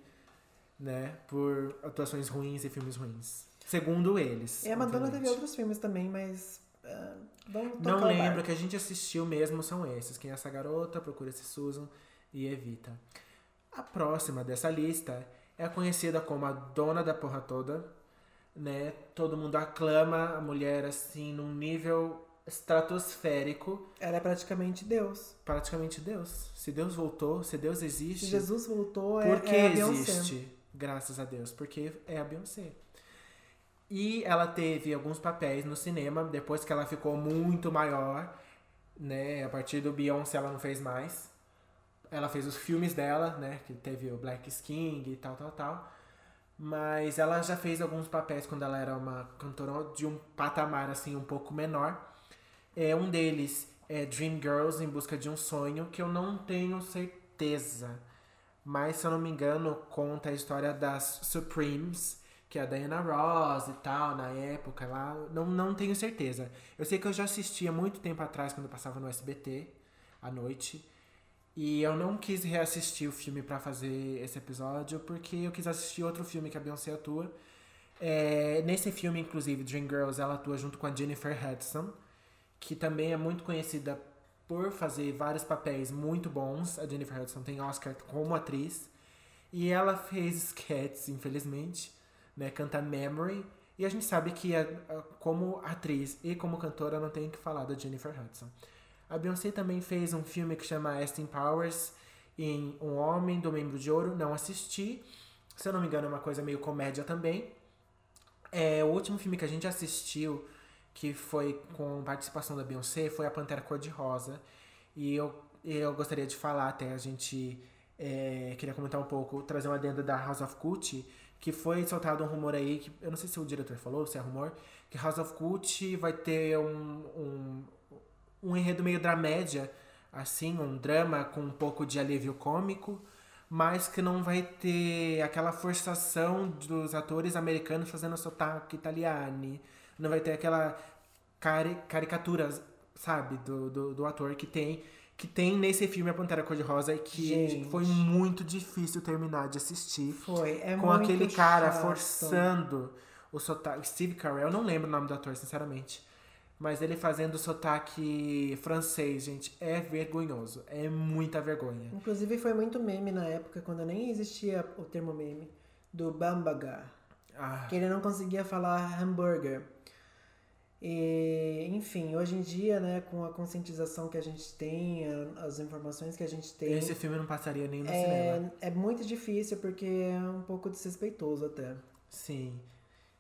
né, por atuações ruins e filmes ruins. Segundo eles. E a Madonna teve outros filmes também, mas. Uh não lembro, que a gente assistiu mesmo são esses. Quem é essa garota, procura se Susan e evita. A próxima dessa lista é conhecida como a dona da porra toda, né? Todo mundo aclama a mulher assim num nível estratosférico. Ela é praticamente Deus. Praticamente Deus. Se Deus voltou, se Deus existe. Se Jesus voltou, é, por que é existe? Graças a Deus, porque é a Beyoncé. E ela teve alguns papéis no cinema, depois que ela ficou muito maior, né? A partir do Beyoncé ela não fez mais. Ela fez os filmes dela, né? Que teve o Black King e tal, tal, tal. Mas ela já fez alguns papéis quando ela era uma cantora de um patamar assim um pouco menor. É, um deles é Dream Girls em busca de um sonho, que eu não tenho certeza. Mas se eu não me engano, conta a história das Supremes, que é a Diana Ross e tal, na época lá. Não, não tenho certeza. Eu sei que eu já assistia muito tempo atrás, quando passava no SBT, à noite. E eu não quis reassistir o filme para fazer esse episódio, porque eu quis assistir outro filme que a Beyoncé atua. É, nesse filme, inclusive, Dreamgirls, ela atua junto com a Jennifer Hudson, que também é muito conhecida por fazer vários papéis muito bons. A Jennifer Hudson tem Oscar como atriz. E ela fez sketches, infelizmente né, canta Memory. E a gente sabe que a, a, como atriz e como cantora não tem que falar da Jennifer Hudson. A Beyoncé também fez um filme que chama Austin Powers em Um Homem do Membro de Ouro. Não assisti. Se eu não me engano, é uma coisa meio comédia também. É, o último filme que a gente assistiu, que foi com participação da Beyoncé, foi A Pantera Cor-de-Rosa. E eu, eu gostaria de falar até, a gente é, queria comentar um pouco, trazer uma adenda da House of Gucci, que foi soltado um rumor aí, que eu não sei se o diretor falou, se é rumor, que House of Gucci vai ter um, um, um enredo meio dramédia, assim, um drama com um pouco de alívio cômico, mas que não vai ter aquela forçação dos atores americanos fazendo sotaque italiano, não vai ter aquela cari caricatura, sabe, do, do, do ator que tem que tem nesse filme A Pantera Cor-de-Rosa e que Gente. foi muito difícil terminar de assistir. Foi, é Com aquele cara chato. forçando o sotaque. Steve Carell, eu não lembro o nome do ator, sinceramente. Mas ele fazendo o sotaque francês, gente, é vergonhoso. É muita vergonha. Inclusive foi muito meme na época, quando nem existia o termo meme, do Bambaga. Ah. Que ele não conseguia falar hambúrguer. E, enfim, hoje em dia, né, com a conscientização que a gente tem, as informações que a gente tem. Esse filme não passaria nem no é, cinema. É muito difícil porque é um pouco desrespeitoso até. Sim.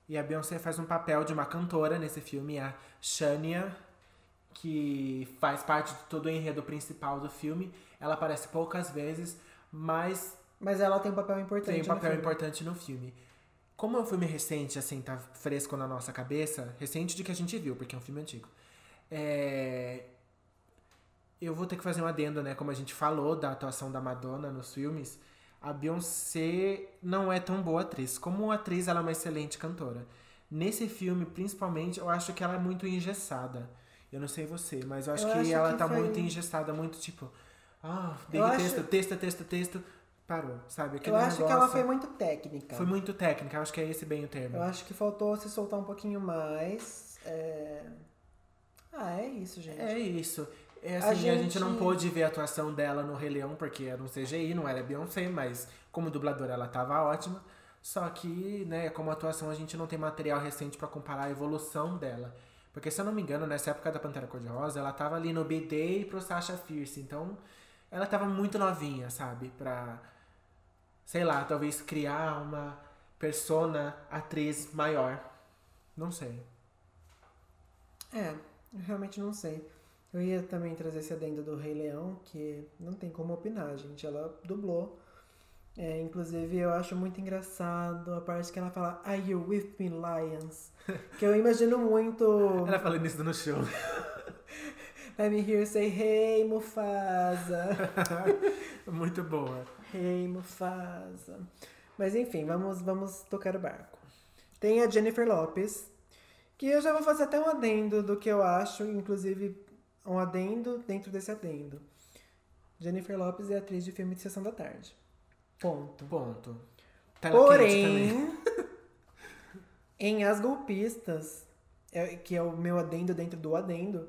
E a Beyoncé faz um papel de uma cantora nesse filme, a Shania, que faz parte de todo o enredo principal do filme. Ela aparece poucas vezes, mas. Mas ela tem um papel importante. Tem um papel importante no filme. Como é um filme recente, assim, tá fresco na nossa cabeça, recente de que a gente viu, porque é um filme antigo. É... Eu vou ter que fazer um adendo, né? Como a gente falou da atuação da Madonna nos filmes, a Beyoncé não é tão boa atriz. Como atriz, ela é uma excelente cantora. Nesse filme, principalmente, eu acho que ela é muito engessada. Eu não sei você, mas eu acho eu que acho ela que tá foi... muito engessada, muito tipo. Ah, dei texto, acho... texto, texto, texto parou, sabe? Aquele eu acho que ela foi muito técnica. Foi muito técnica, acho que é esse bem o termo. Eu acho que faltou se soltar um pouquinho mais. É... Ah, é isso, gente. É isso. É assim, a gente... a gente... não pôde ver a atuação dela no Rei Leão, porque era um CGI, não era Beyoncé, mas como dubladora ela tava ótima. Só que, né, como atuação a gente não tem material recente para comparar a evolução dela. Porque se eu não me engano, nessa época da Pantera Cor-de-Rosa, ela tava ali no BD pro Sasha Fierce. Então, ela tava muito novinha, sabe? Pra sei lá, talvez criar uma persona atriz maior. Não sei. É, eu realmente não sei. Eu ia também trazer esse adendo do Rei Leão, que não tem como opinar, gente. Ela dublou. É, inclusive, eu acho muito engraçado a parte que ela fala Are you with me, lions? Que eu imagino muito. Ela falando isso no show. Let me hear you say Hey, Mufasa. muito boa. Hey, Mufasa. Mas enfim, vamos, vamos tocar o barco. Tem a Jennifer Lopes, que eu já vou fazer até um adendo do que eu acho, inclusive um adendo dentro desse adendo. Jennifer Lopes é atriz de filme de sessão da tarde. Ponto. Ponto. Quente Porém, em As Golpistas, é- que é o meu adendo dentro do adendo,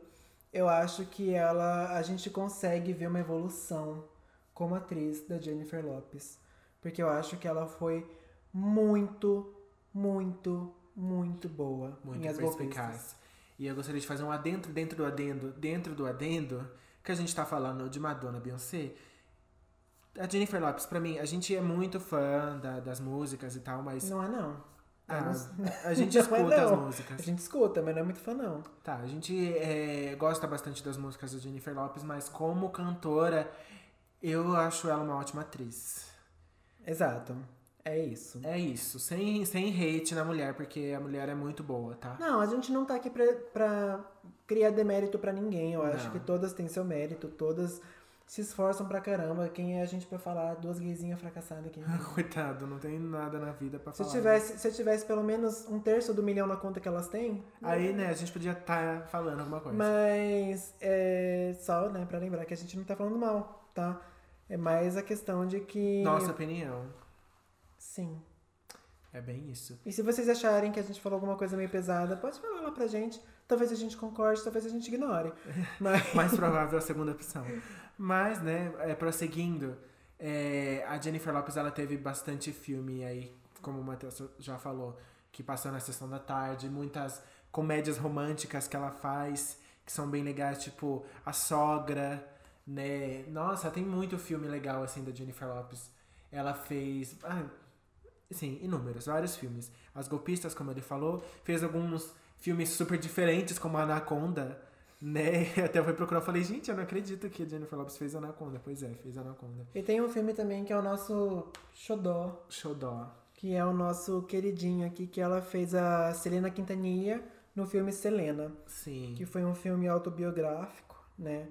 eu acho que ela a gente consegue ver uma evolução como atriz da Jennifer Lopes. Porque eu acho que ela foi muito, muito, muito boa muito em As. Golpistas. E eu gostaria de fazer um adendo dentro do adendo, dentro do adendo, que a gente tá falando de Madonna Beyoncé. A Jennifer Lopes, pra mim, a gente é muito fã da- das músicas e tal, mas Não é não. ah, não- a gente Não é escuta as músicas. A gente escuta, mas não é muito fã não. Tá, a gente é, gosta bastante das músicas da Jennifer Lopes, mas como cantora, eu acho ela uma ótima atriz. Exato. É isso. É isso, sem, sem hate na mulher, porque a mulher é muito boa, tá? Não, a gente não tá aqui pra, pra criar demérito pra ninguém. Eu acho Não. que todas têm seu mérito, todas se esforçam pra caramba. Quem é a gente pra falar duas gaysinhas fracassadas aqui? Coitado, não tem nada na vida pra se, falar. tivesse, se eu tivesse pelo menos um terço do milhão na conta que elas têm. Aí, né, a gente podia estar falando alguma coisa. Mas é só, né, pra lembrar que a gente não tá falando mal, tá? É mais a questão de que. Nossa opinião. Sim. É bem isso. E se vocês acharem que a gente falou alguma coisa meio pesada, pode falar lá pra gente. Talvez a gente concorde, talvez a gente ignore. Mas. Mais provável a segunda opção. Mas, né, é, prosseguindo, é, a Jennifer Lopes ela teve bastante filme aí, como o Matheus já falou, que passou na sessão da tarde, muitas comédias românticas que ela faz, que são bem legais, tipo A Sogra, né? Nossa, tem muito filme legal assim da Jennifer Lopes. Ela fez. Ah, sim, inúmeros, vários filmes. As Golpistas, como ele falou, fez alguns filmes super diferentes, como Anaconda, né? Até eu fui procurar e falei, gente, eu não acredito que a Jennifer Lopes fez Anaconda. Pois é, fez Anaconda. E tem um filme também que é o nosso Xodó, Xodó. que é o nosso queridinho aqui, que ela fez a Selena Quintanilha no filme Selena, Sim. que foi um filme autobiográfico, né?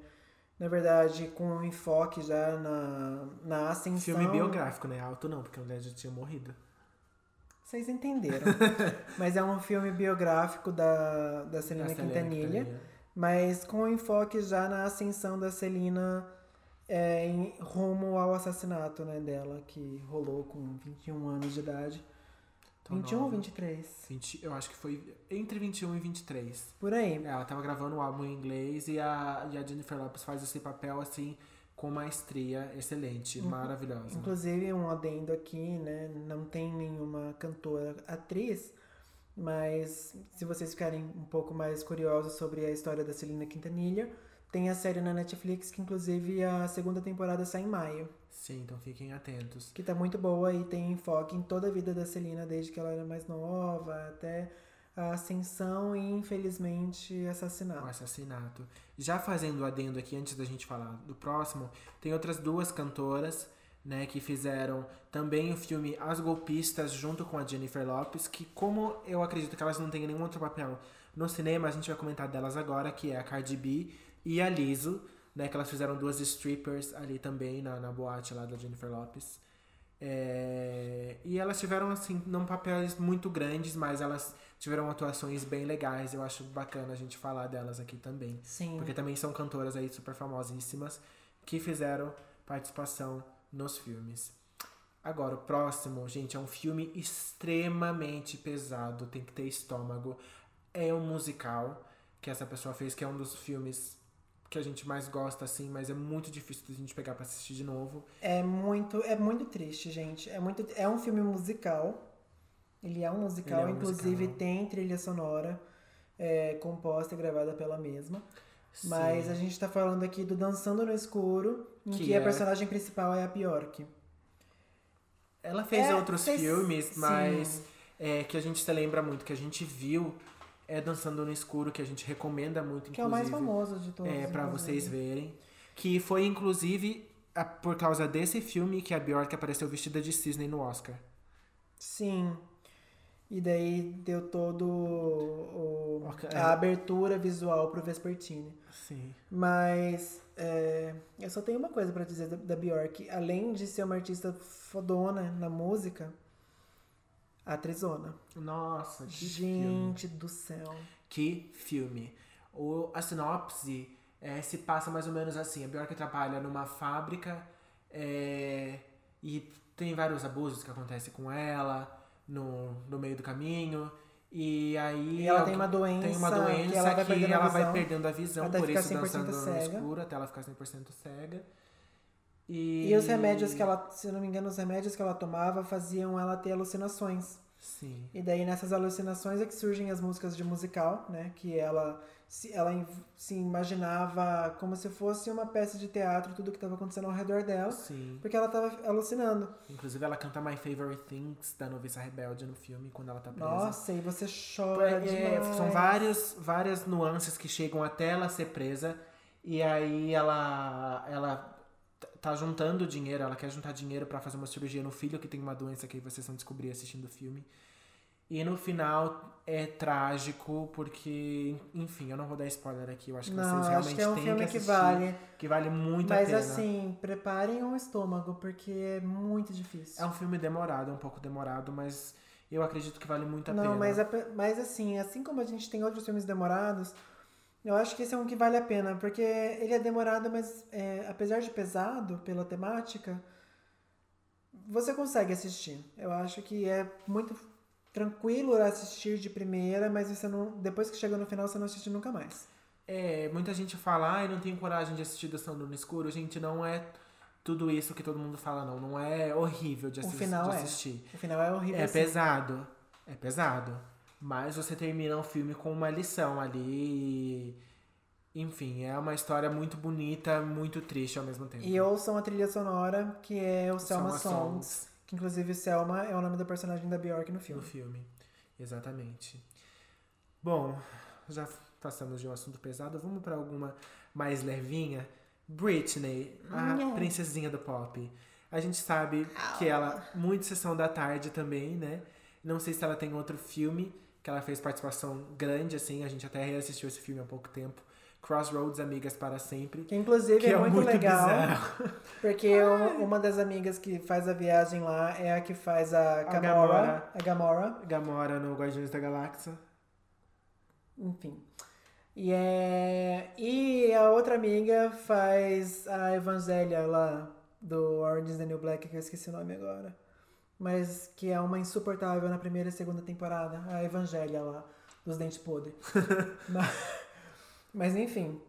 Na verdade, com um enfoque já na, na ascensão. Filme biográfico, né? Alto não, porque a mulher já tinha morrido. Vocês entenderam. Mas é um filme biográfico da, da Selena Quintanilha. Quintanilha. mas com enfoque já na ascensão da Celina é, em rumo ao assassinato né, dela, que rolou com 21 anos de idade. Tô 21 ou nova. 23? 20, eu acho que foi entre 21 e 23. Por aí. É, Ela tava gravando o álbum em inglês e a, e a Jennifer Lopes faz esse papel assim com maestria excelente, Uhum. maravilhosa. Inclusive, um adendo aqui, né? Não tem nenhuma cantora atriz, mas se vocês ficarem um pouco mais curiosos sobre a história da Celina Quintanilha, tem a série na Netflix, que inclusive a segunda temporada sai em maio. Sim, então fiquem atentos. que tá muito boa e tem enfoque em toda a vida da Celina, desde que ela era mais nova até a ascensão e, infelizmente, O assassinato. assassinato. Já fazendo o adendo aqui, antes da gente falar do próximo, tem outras duas cantoras, né, que fizeram também o filme As Golpistas junto com a Jennifer Lopes, que como eu acredito que elas não têm nenhum outro papel no cinema, a gente vai comentar delas agora, que é a Cardi B e a Lizzo, né, que elas fizeram duas strippers ali também na, na boate lá da Jennifer Lopes. É, e elas tiveram, assim, não papéis muito grandes, mas elas tiveram atuações bem legais. Eu acho bacana a gente falar delas aqui também. Sim. Porque também são cantoras aí super famosíssimas que fizeram participação nos filmes. Agora, o próximo, gente, é um filme extremamente pesado, tem que ter estômago. É um musical que essa pessoa fez, que é um dos filmes que a gente mais gosta, assim, mas é muito difícil da gente pegar pra assistir de novo. É muito, é muito triste, gente. É, muito, é um filme musical. Ele é um musical, é um inclusive musical. tem trilha sonora é, composta e gravada pela mesma. Mas Sim. a gente tá falando aqui do Dançando no Escuro, em que, Que a é- personagem principal é a Bjork. Ela fez É, outros fez- filmes, mas é, que a gente se lembra muito, que a gente viu é Dançando no Escuro, que a gente recomenda muito, Que é o mais famoso de todos. É, pra vocês verem. Que foi, inclusive, é por causa desse filme que a Bjork apareceu vestida de cisne no Oscar. Sim. E daí deu todo o, Ok, a abertura visual pro Vespertine. Sim. Mas é, eu só tenho uma coisa pra dizer da, da Bjork. Além de ser uma artista fodona na música, atrizona. Nossa, que filme. Gente do céu. Que filme. O, a sinopse é, se passa mais ou menos assim. A Bjork trabalha numa fábrica é, e tem vários abusos que acontecem com ela no, no meio do caminho. E aí E ela tem uma doença, tem uma que doença ela vai que perdendo a ela vai visão, perdendo a visão, por isso 100% dançando no cega. escuro, até ela ficar 100% cega. E, E os remédios que ela, se não me engano, os remédios que ela tomava faziam ela ter alucinações. Sim. E daí nessas alucinações é que surgem as músicas de musical, né? Que ela se, ela se imaginava como se fosse uma peça de teatro, tudo que estava acontecendo ao redor dela, Sim. porque ela estava alucinando. Inclusive ela canta My Favorite Things da Noviça Rebelde no filme, quando ela tá presa. Nossa, e você chora É, demais. são vários, várias nuances que chegam até ela ser presa. E aí ela, ela tá juntando dinheiro, ela quer juntar dinheiro pra fazer uma cirurgia no filho que tem uma doença que aí vocês vão descobrir assistindo o filme. E no final é trágico, porque, enfim, eu não vou dar spoiler aqui, eu acho que Não, vocês acho realmente que é um têm filme que que assistir, vale. que vale muito a Mas pena. assim, preparem um estômago, porque é muito difícil. É um filme demorado, é um pouco demorado, mas eu acredito que vale muito a Não, pena. mas, a- mas assim, assim como a gente tem outros filmes demorados, eu acho que esse é um que vale a pena, porque ele é demorado, mas é, apesar de pesado pela temática, você consegue assistir. Eu acho que é muito tranquilo assistir de primeira, mas você não, depois que chega no final você não assiste nunca mais. É, muita gente fala, ai, não tenho coragem de assistir Dançando no Escuro. Gente, não é tudo isso que todo mundo fala, não. Não é horrível de, O assis- final de é. assistir. O final é horrível. É assim. pesado. É pesado. Mas você termina o filme com uma lição ali. e, Enfim, é uma história muito bonita, muito triste ao mesmo tempo. E ouçam a trilha sonora, que é o Selma, Selma Songs. Songs. Que inclusive Selma é o nome da personagem da Bjork no filme. No filme. Exatamente. Bom, já passamos de um assunto pesado. Vamos pra alguma mais levinha. Britney, a Yeah. princesinha do pop. A gente sabe que ela, muito sessão da tarde também, né? Não sei se ela tem outro filme que ela fez participação grande, assim. A gente até reassistiu esse filme há pouco tempo. Crossroads, Amigas para Sempre. Que inclusive Que é, é muito, muito legal. bizarro. Porque uma, uma das amigas que faz a viagem lá é a que faz a Gamora. Gamora. A Gamora. Gamora no Guardiões da Galáxia. Enfim. E, é... e a outra amiga faz a Evangelia lá do Orange is the New Black, que eu esqueci o nome agora. Mas que é uma insuportável na primeira e segunda temporada. A Evangelia lá, dos dentes podres. mas, mas enfim.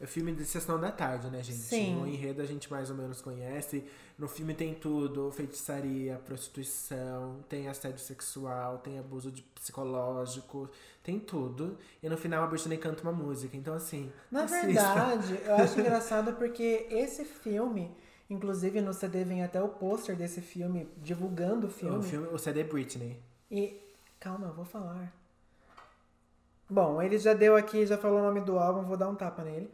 É filme de sessão da tarde, né, gente? Sim. O enredo a gente mais ou menos conhece. No filme tem tudo: feitiçaria, prostituição, tem assédio sexual, tem abuso de psicológico, tem tudo. E no final a Britney canta uma música. Então, assim. Na assista. verdade, eu acho engraçado porque esse filme, inclusive no CD vem até o pôster desse filme, divulgando o filme. O, filme, o CD Britney. E. Calma, eu vou falar. Bom, ele já deu aqui, já falou o nome do álbum, vou dar um tapa nele.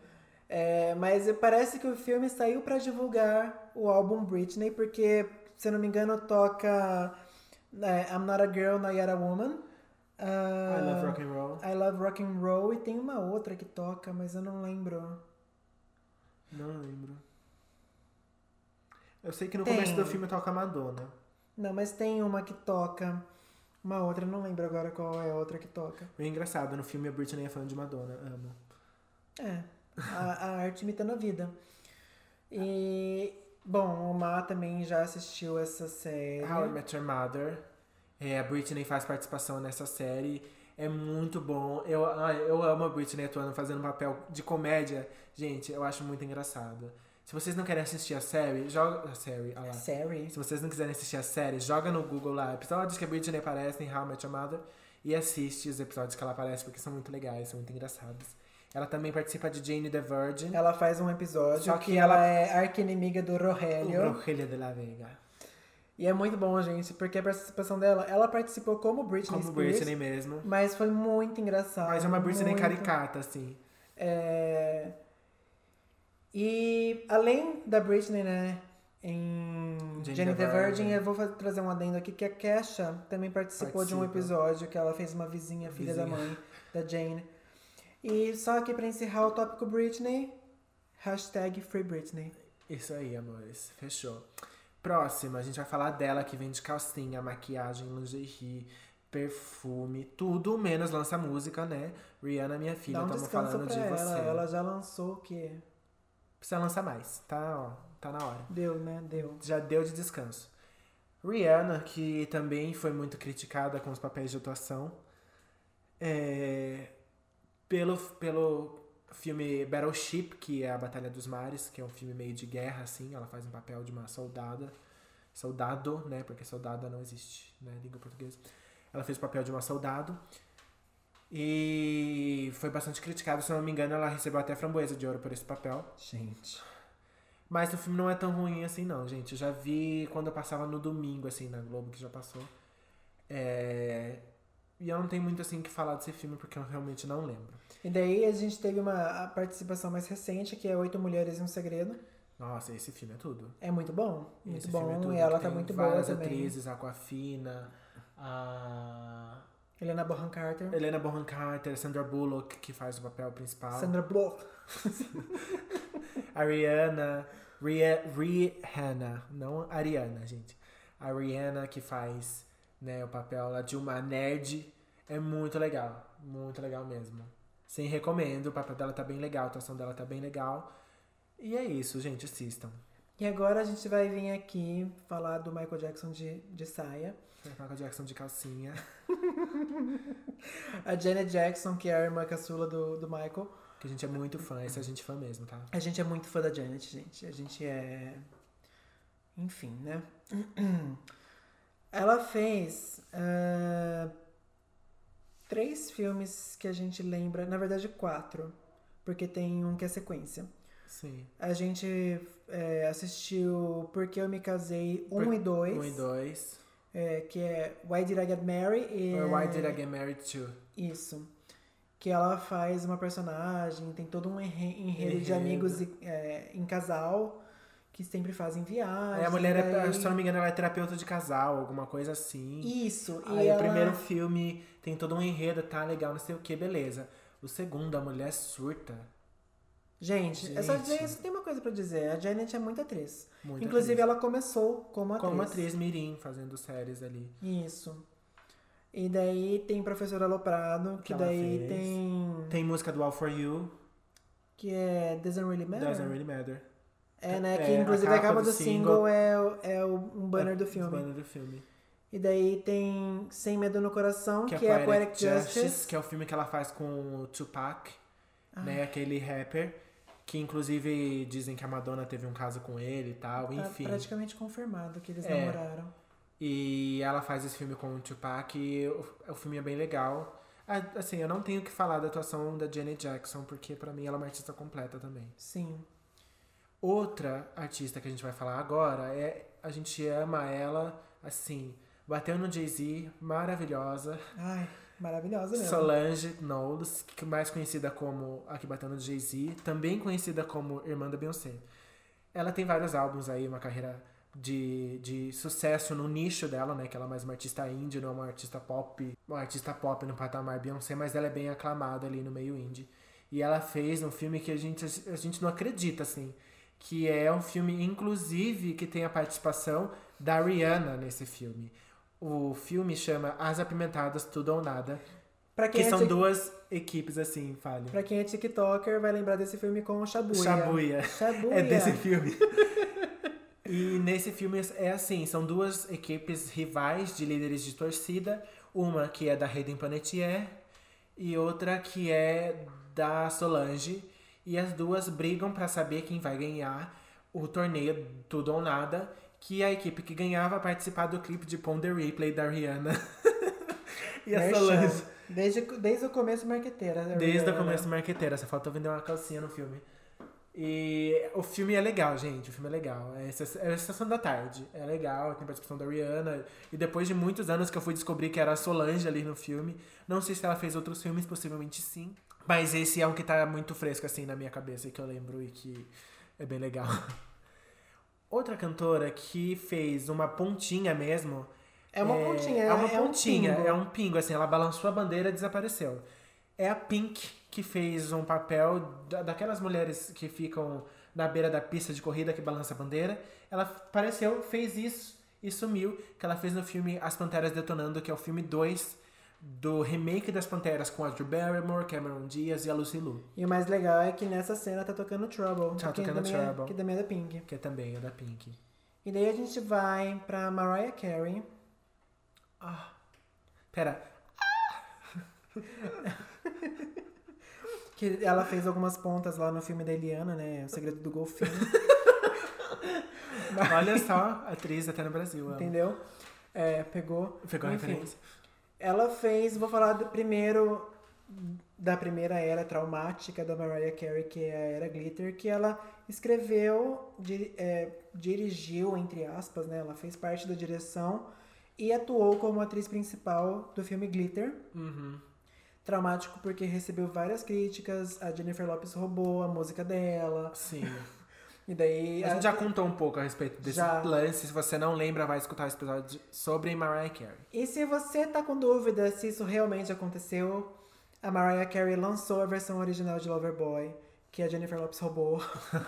É, mas parece que o filme saiu pra divulgar o álbum Britney, porque, se eu não me engano, toca é, I'm Not a Girl, Not Yet a Woman. Ah, I Love Rock and Roll. I Love Rock and Roll e tem uma outra que toca, mas eu não lembro. Não lembro. Eu sei que no Tem. começo do filme toca Madonna. Não, mas tem uma que toca. Uma outra, não lembro agora qual é a outra que toca. É engraçado, no filme a Britney é fã de Madonna. Amo. É, a, a arte imitando a vida. E, bom, o Má também já assistiu essa série. How I Met Your Mother. É, a Britney faz participação nessa série. É muito bom. Eu, eu amo a Britney atuando, fazendo papel de comédia. Gente, eu acho muito engraçado. Se vocês não querem assistir a série, joga. A série, olha lá. Série? Se vocês não quiserem assistir a série, joga no Google lá episódios que a Britney aparece em How I Met Your Mother e assiste os episódios que ela aparece porque são muito legais, são muito engraçados. Ela também participa de Jane the Virgin. Ela faz um episódio Só que, que ela ela- é arqui-inimiga do Rogelio. Rogelio de la Vega. E é muito bom, gente, porque a participação dela, ela participou como Britney Como Spears, Britney mesmo. mas foi muito engraçado. Mas é uma Britney muito. caricata, assim. É... E além da Britney, né? Em Jane Jane the Virgin, Virgin. eu vou trazer um adendo aqui que a Kesha também participou de um Participa. episódio que ela fez uma vizinha, filha da Vizinha. mãe da Jane. E só aqui pra encerrar o tópico Britney, hashtag Free Britney. Isso aí, amores. Fechou. Próxima, a gente vai falar dela que vende calcinha, maquiagem, lingerie, perfume, tudo menos lança música, né? Rihanna, minha filha, estamos falando de ela. você. Ela já lançou o quê? Precisa lançar mais, tá? Ó, tá na hora. Deu, né? Deu. Já deu de descanso. Rihanna, que também foi muito criticada com os papéis de atuação. é, pelo, pelo filme Battleship, que é a Batalha dos Mares, que é um filme meio de guerra, assim. Ela faz um papel de uma soldada. Soldado, né? Porque soldada não existe, né? Língua portuguesa. Ela fez o papel de uma soldado. E foi bastante criticada, se não me engano, ela recebeu até framboesa de ouro por esse papel. Gente. Mas o filme não é tão ruim assim, não, gente. Eu já vi quando eu passava no domingo, assim, na Globo, que já passou. É... E eu não tenho muito, assim, o que falar desse filme, porque eu realmente não lembro. E daí a gente teve uma participação mais recente, que é Oito Mulheres e um Segredo. Nossa, esse filme é tudo. É muito bom. Muito esse bom. filme é tudo. e ela tá muito boa várias também. atrizes, a Aquafina, a Helena Bonham Carter. Helena Bonham Carter, Sandra Bullock, que faz o papel principal. Sandra Bullock. A Rihanna, Ria- Rihanna, não Ariana, gente. A Rihanna que faz né, o papel lá de uma nerd é muito legal, muito legal mesmo. Sim, recomendo, o papel dela tá bem legal, a atuação dela tá bem legal. E é isso, gente, assistam. E agora a gente vai vir aqui falar do Michael Jackson de, de saia. Michael Jackson de calcinha. A Janet Jackson, que é a irmã caçula do, do Michael. Que a gente é muito fã, esse a gente é fã mesmo, tá? A gente é muito fã da Janet, gente. A gente é. Enfim, né? Ela fez ah, três filmes que a gente lembra, na verdade quatro, porque tem um que é sequência. Sim. A gente é, assistiu Porque Eu Me Casei 1 Por- e 2, Um e dois. é, que é Why Did I Get Married? E, Or Why Did I Get Married Too? Isso. Que ela faz uma personagem, tem todo um enre- enredo, de Enredo. amigos é, em casal que sempre fazem viagens. Aí a mulher, é, daí- se eu não me engano, ela é terapeuta de casal, alguma coisa assim. Isso. Aí ela... o primeiro filme tem todo um enredo, tá legal, não sei o que, beleza. O segundo, a mulher surta. Gente, é Gente. dizer, só tem uma coisa pra dizer. A Janet é muito atriz. Muito Inclusive, atriz. ela começou como atriz. Como atriz mirim, fazendo séries ali. Isso. E daí tem Professor Aloprado, que, Que daí fez. tem... Tem música do All For You, Que é Doesn't Really Matter. Doesn't Really Matter. É, né? É, Que inclusive a a capa capa do do single. é, é um banner do É, filme. banner do filme. E daí tem Sem Medo no Coração, que, Que, é é a Poetic Poetic Justice, Justice. que é o filme que ela faz com o Tupac, Ah. né? Aquele rapper. Que inclusive dizem que a Madonna teve um caso com ele e tal, Tá enfim. praticamente confirmado que eles É. namoraram. E ela faz esse filme com o Tupac e o, o filme é bem legal. Assim, eu não tenho o que falar da atuação da Janet Jackson, porque pra mim ela é uma artista completa também. Sim. Outra artista que a gente vai falar agora é. A gente ama ela, assim. Bateu no Jay-Z, maravilhosa. Ai, maravilhosa mesmo. Solange Knowles, mais conhecida como a que bateu Jay-Z, também conhecida como irmã da Beyoncé. Ela tem vários álbuns aí, uma carreira de, de sucesso no nicho dela, né? Que ela é mais uma artista indie, não é uma artista pop, uma artista pop no patamar Beyoncé, mas ela é bem aclamada ali no meio indie. E ela fez um filme que a gente, a gente não acredita, assim. Que é um filme, inclusive, que tem a participação da Rihanna nesse filme. O filme chama As Apimentadas Tudo ou Nada. Pra quem, Que é são duas equipes, assim, falha. pra quem é TikToker, vai lembrar desse filme com o Shabuya. Shabuya. Shabuya. É desse filme. e nesse filme é assim, são duas equipes rivais de líderes de torcida. Uma que é da Hayden Panettiere e outra que é da Solange. E as duas brigam pra saber quem vai ganhar o torneio Tudo ou Nada. Que a equipe que ganhava vai participar do clipe de Ponder Replay da Rihanna. e a Merchan. Solange. Desde, desde o começo, marqueteira. Desde o Rihanna. começo marqueteira, só falta vender uma calcinha no filme. E o filme é legal, gente. O filme é legal. É, é a Estação da Tarde. É legal, tem participação da Rihanna. E depois de muitos anos que eu fui descobrir que era a Solange ali no filme. Não sei se ela fez outros filmes, possivelmente sim. Mas esse é um que tá muito fresco, assim, na minha cabeça, e que eu lembro e que É bem legal. Outra cantora que fez uma pontinha mesmo. É uma pontinha, É uma é um pontinha, pingo. é um pingo, assim, ela balançou a bandeira e desapareceu. É a Pink que fez um papel da- daquelas mulheres que ficam na beira da pista de corrida que balança a bandeira. Ela apareceu, fez isso e sumiu, que ela fez no filme As Panteras Detonando, que é o filme 2 do remake das Panteras com a Drew Barrymore, Cameron Diaz e a Lucy Liu, E o mais legal é que nessa cena tá tocando Trouble. Tá que tocando também é- Trouble. que também é da Pink. que também é da Pink. E daí a gente vai pra Mariah Carey. Pera, Que ela fez algumas pontas lá no filme da Eliana, né? O Segredo do Golfinho. olha só, atriz até no Brasil. entendeu? É, pegou. Pegou a referência? Ela fez, vou falar do primeiro da primeira era traumática da Mariah Carey, que é a era Glitter, que ela escreveu, di- é, dirigiu, entre aspas, né? Ela fez parte da direção e atuou como atriz principal do filme Glitter. Uhum. Traumático porque recebeu várias críticas, a Jennifer Lopez roubou a música dela, Sim. E daí... A gente já contou um pouco a respeito desse Já. lance. Se você não lembra, vai escutar esse episódio sobre Mariah Carey. E se você tá com dúvida se isso realmente aconteceu, a Mariah Carey lançou a versão original de Loverboy, que a Jennifer Lopez roubou.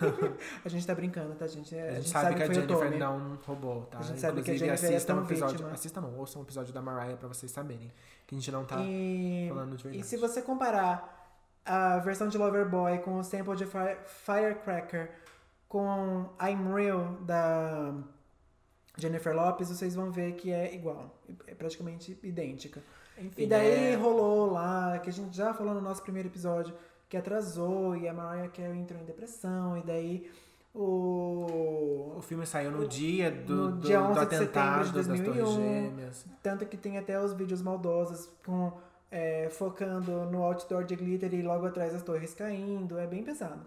a gente tá brincando, tá, gente? A gente, sabe, que a Jennifer não roubou, tá? A gente sabe que a Inclusive, Jennifer é assistam tão um episódio. vítima. Assistam não, ouçam um episódio da Mariah pra vocês saberem. Que a gente não tá E... falando de e verdade. se você comparar a versão de Loverboy com o sample de Fire- Firecracker com I'm Real da Jennifer Lopez, vocês vão ver que é igual. É praticamente idêntica. Enfim, E daí é- rolou lá, que a gente já falou no nosso primeiro episódio, que atrasou e a Mariah Carey entrou em depressão, e daí o. O filme saiu no dia do, no do, dia do 11 de setembro atentado de das Torres 2001. Gêmeas. Tanto que tem até os vídeos maldosos com, é, focando no outdoor de glitter e logo atrás as torres caindo, é bem pesado.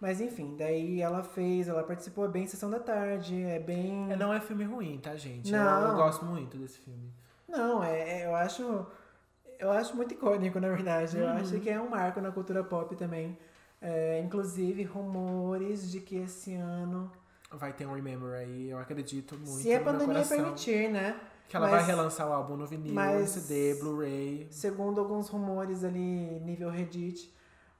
Mas enfim, daí ela fez, ela participou, é bem Sessão da Tarde, é bem. É, não é filme ruim, tá, gente? Eu, Não. eu gosto muito desse filme. Não, é, é- eu acho. Eu acho muito icônico, na verdade. Eu Uhum. acho que é um marco na cultura pop também. É, inclusive, rumores de que esse ano. Vai ter um Remember aí, eu acredito muito. se a pandemia permitir, né? Que ela Mas- vai relançar o álbum no vinil, mas- CD, Blu-ray. Segundo alguns rumores ali, nível Reddit,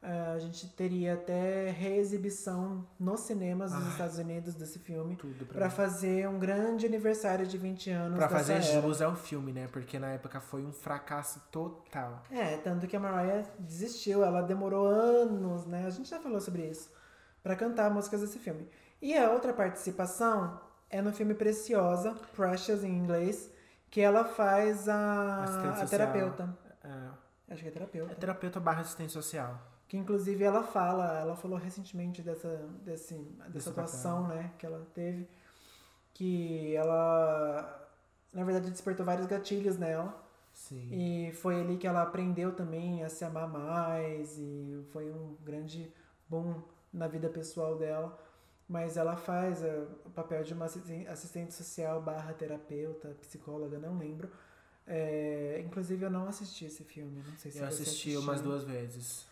a gente teria até reexibição nos cinemas dos Ai. Estados Unidos desse filme. Tudo pra, Pra mim. fazer um grande aniversário de 20 anos Pra fazer era. jus ao filme, né? Porque na época foi um fracasso total. É, tanto que a Mariah desistiu, ela demorou anos, né? A gente já falou sobre isso, pra cantar músicas desse filme. E a outra participação é no filme Preciosa, Precious em inglês, que ela faz a, a terapeuta. É, Acho que é terapeuta. é terapeuta barra assistente social. Que inclusive ela fala, ela falou recentemente dessa, desse, dessa atuação, né, que ela teve, que ela, na verdade, despertou vários gatilhos nela. Sim. E foi ali que ela aprendeu também a se amar mais e foi um grande boom na vida pessoal dela. Mas ela faz eh, o papel de uma assisten- assistente social barra terapeuta, psicóloga, não lembro. É, inclusive eu não assisti esse filme, não sei se Eu assisti assistiu. umas duas vezes.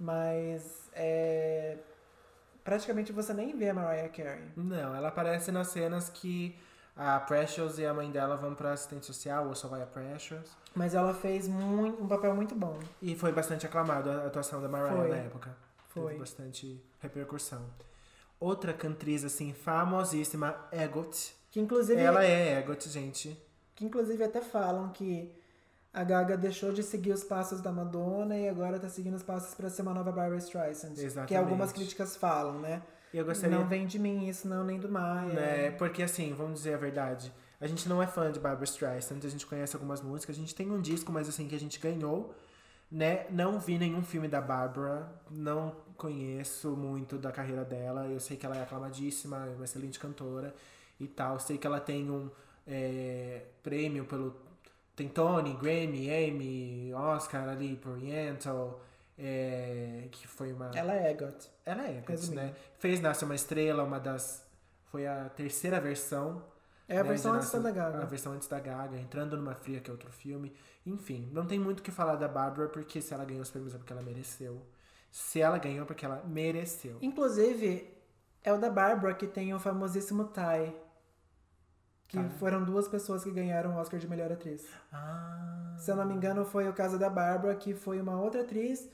Mas é, praticamente você nem vê a Mariah Carey. Não, ela aparece nas cenas que a Precious e a mãe dela vão pra assistente social, ou só vai a Precious. Mas ela fez muito, um papel muito bom. E foi bastante aclamado a atuação da Mariah Foi. na época. Foi. Teve bastante repercussão. Outra cantriz, assim, famosíssima, Egot. Que inclusive, Ela é Egot, gente. que inclusive até falam que a Gaga deixou de seguir os passos da Madonna e agora tá seguindo os passos pra ser uma nova Barbara Streisand. Que Exatamente. algumas críticas falam, né? E eu gostaria Não vem de mim isso, não, nem do Maia. né? Porque assim, vamos dizer a verdade. A gente não é fã de Barbara Streisand, a gente conhece algumas músicas, a gente tem um disco, mas assim, que a gente ganhou, né? Não vi nenhum filme da Barbara, não conheço muito da carreira dela. Eu sei que ela é aclamadíssima, é uma excelente cantora e tal. Sei que ela tem um é, prêmio pelo. Tem Tony, Grammy, Emmy, Oscar ali por Oriental, é, que foi uma. Ela é Egot. Ela é, Resumindo. né? Fez Nasce uma Estrela, uma das. Foi a terceira versão. É a né, versão antes da Gaga. A versão antes da Gaga, Entrando numa Fria, que é outro filme. Enfim, não tem muito o que falar da Barbara, porque se ela ganhou os prêmios é porque ela mereceu. Se ela ganhou, é porque ela mereceu. Inclusive, É o da Barbara, que tem o famosíssimo Ty. Que Tá. foram duas pessoas que ganharam o Oscar de melhor atriz. Ah. Se eu não me engano, foi o caso da Barbara, que foi uma outra atriz.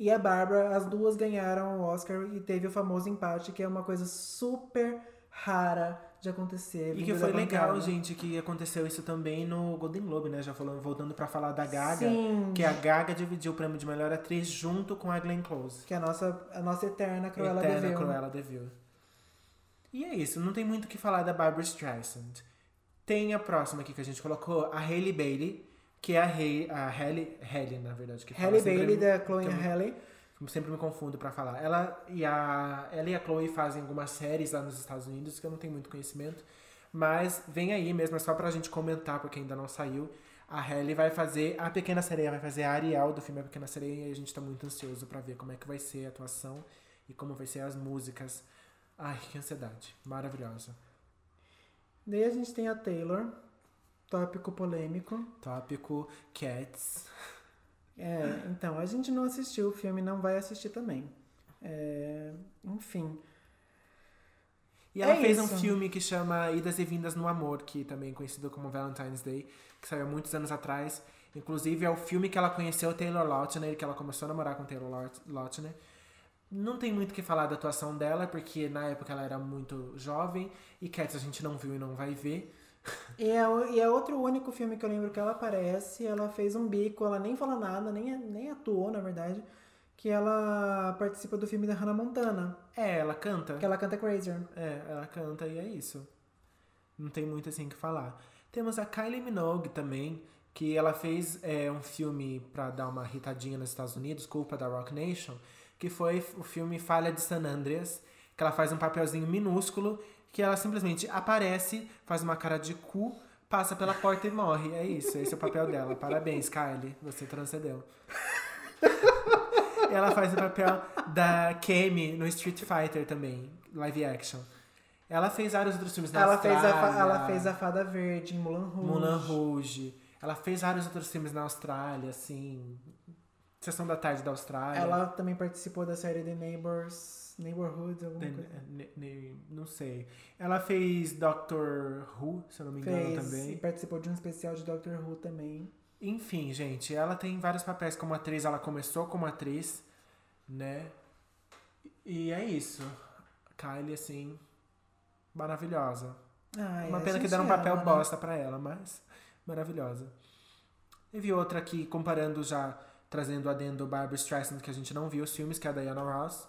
E a Barbara, as duas ganharam o Oscar e teve o famoso empate, que é uma coisa super rara de acontecer. E que foi legal, gente, que aconteceu isso também no Golden Globe, né? Já falando, voltando pra falar da Gaga. Sim. Que a Gaga dividiu o prêmio de melhor atriz junto com a Glenn Close. Que é a nossa, a nossa eterna Cruella Eterna de Vil. Cruella de Vil. E é isso, não tem muito o que falar da Barbara Streisand. Tem a próxima aqui que a gente colocou, a Hailey Bailey, que é a, Hay, a Hailey, Hailey, na verdade. Que sempre- Bailey da Chloe Halle. Sempre me confundo pra falar. Ela e, a, ela e a Chloe fazem algumas séries lá nos Estados Unidos, que eu não tenho muito conhecimento. Mas vem aí mesmo, é só pra gente comentar, porque ainda não saiu. A Hailey vai fazer, a Pequena Sereia vai fazer a Ariel do filme A Pequena Sereia, e a gente tá muito ansioso pra ver como é que vai ser a atuação e como vai ser as músicas. Ai, que ansiedade. Maravilhosa. Daí a gente tem a Taylor, tópico polêmico. Tópico Cats. É, então, a gente não assistiu o filme, não vai assistir também. É, enfim. E ela É fez um isso. filme que chama Idas e Vindas no Amor, que também é conhecido como Valentine's Day, que saiu há muitos anos atrás. Inclusive é o filme que ela conheceu o Taylor Lautner, que ela começou a namorar com o Taylor Laut- Lautner. Não tem muito o que falar da atuação dela, porque na época ela era muito jovem, e Cats a gente não viu e não vai ver. E é, e é outro único filme que eu lembro que ela aparece. Ela fez um bico, ela nem fala nada, nem, nem atuou, na verdade. Que ela participa do filme da Hannah Montana. É, ela canta. Que ela canta Crazier. É, ela canta e é isso. Não tem muito assim o que falar. Temos a Kylie Minogue também, que ela fez é, um filme pra dar uma irritadinha nos Estados Unidos, culpa da Rock Nation, que foi o filme Falha de San Andreas, que ela faz um papelzinho minúsculo, que ela simplesmente aparece, faz uma cara de cu, passa pela porta e morre. É isso, esse é o papel dela. Parabéns, Kylie, você transcendeu. Ela faz o papel da Kemi no Street Fighter também, live action. Ela fez vários outros filmes na Ela fez, a, Austrália, ela fez a Fada Verde em Mulan Rouge. Mulan Rouge. Ela fez vários outros filmes na Austrália, assim. Sessão da Tarde da Austrália. Ela também participou da série The Neighbors, Neighborhood, alguma Ne- coisa. ne- ne- não sei. Ela fez Doctor Who, se eu não me engano, Fez, e também. participou de um especial de Doctor Who também. Enfim, gente, ela tem vários papéis como atriz. Ela começou como atriz, né? E é isso. Kylie, assim, maravilhosa. Ai, Uma pena que deram um papel ama, né? bosta pra ela, mas maravilhosa. Teve outra aqui, comparando já, trazendo o adendo Barbara Streisand, que a gente não viu os filmes, que é a Diana Ross,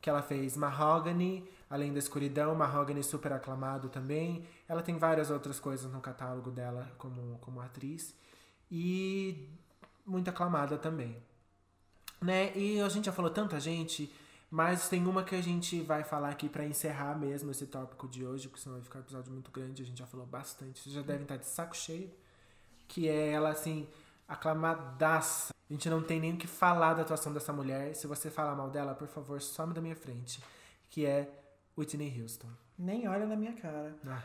que ela fez Mahogany, Além da Escuridão, Mahogany super aclamado também. Ela tem várias outras coisas no catálogo dela como, como atriz. E muito aclamada também. Né? E a gente já falou tanta gente, mas tem uma que a gente vai falar aqui pra encerrar mesmo esse tópico de hoje, porque senão vai ficar um episódio muito grande, a gente já falou bastante. Vocês já devem estar de saco cheio. Que é ela, assim, aclamadaça. A gente não tem nem o que falar da atuação dessa mulher. Se você falar mal dela, por favor, some da minha frente. Que é Whitney Houston. Nem olha na minha cara. Ah,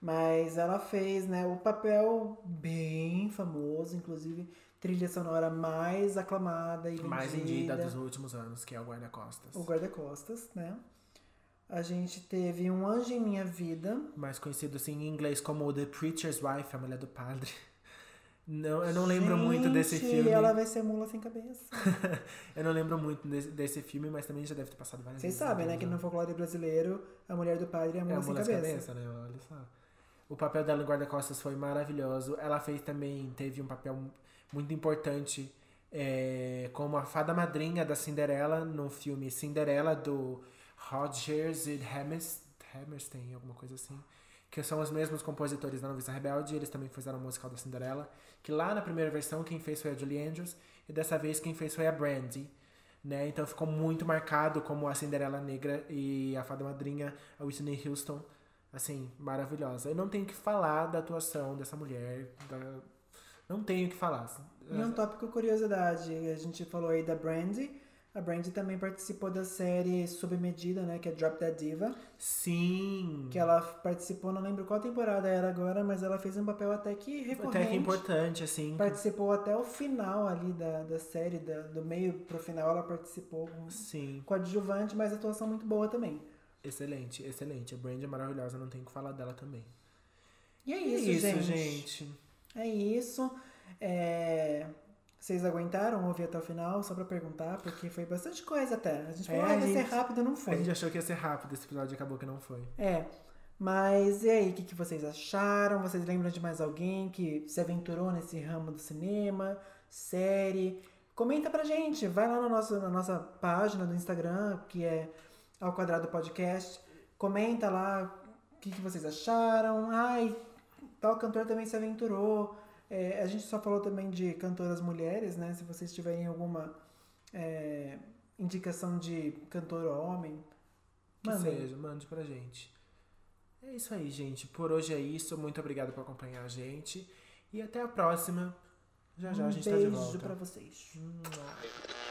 Mas ela fez, né, o papel bem famoso, inclusive trilha sonora mais aclamada e vendida. mais vendida dos últimos anos, que é o Guarda-Costas. O guarda-costas, né? A gente teve Um Anjo em Minha Vida. mais conhecido assim em inglês como The Preacher's Wife, a mulher do padre. Não, eu não lembro muito desse filme. ela vai ser mula sem cabeça. eu não lembro muito desse, desse filme, mas também já deve ter passado várias Vocês vezes. sabem, né, na que no folclore brasileiro, a mulher do padre é a É mula a sem mula cabeça. sem cabeça, né? Olha só. O papel dela em Guarda-Costas foi maravilhoso. Ela fez também, teve um papel muito importante é, como a fada madrinha da Cinderela no filme Cinderela do Rodgers e Hammerstein, alguma coisa assim. Que são os mesmos compositores da Noviça Rebelde. Eles também fizeram a musical da Cinderela. Que lá na primeira versão quem fez foi a Julie Andrews. E dessa vez quem fez foi a Brandy. Né? Então ficou muito marcado como a Cinderela Negra e a Fada Madrinha, a Whitney Houston, assim, maravilhosa. Eu não tenho que falar da atuação dessa mulher, da- não tenho o que falar. E um tópico curiosidade, a gente falou aí da Brandy. A Brandy também participou da série Sob Medida, né, que é Drop Dead Diva. Sim. Que ela participou, não lembro qual temporada era agora, mas ela fez um papel até que recorrente. Até que importante, assim. Participou até o final ali da, da série, da- do meio pro final ela participou com Sim. coadjuvante, mas atuação muito boa também. Excelente, excelente. A Brandy é maravilhosa, não tenho o que falar dela também. E é E isso, gente. gente. É isso. É, Vocês aguentaram ouvir até o final, só pra perguntar, porque foi bastante coisa até. A gente falou, É, ah, a vai ser gente- rápido, não A foi. gente achou que ia ser rápido esse episódio, acabou que não foi. É. Mas e aí, o que, que vocês acharam? Vocês lembram de mais alguém que se aventurou nesse ramo do cinema, série? Comenta pra gente, vai lá no nosso, na nossa página do Instagram, que é Ao Quadrado Podcast. Comenta lá o que, que vocês acharam. Ai, tal cantor também se aventurou. É, a gente só falou também de cantoras mulheres, né? Se vocês tiverem alguma é, indicação de cantor homem, Que mandem. seja, mande pra gente. É isso aí, gente. Por hoje é isso. Muito obrigado por acompanhar a gente. E até a próxima. Já já a um gente tá de beijo volta. pra vocês. Mua.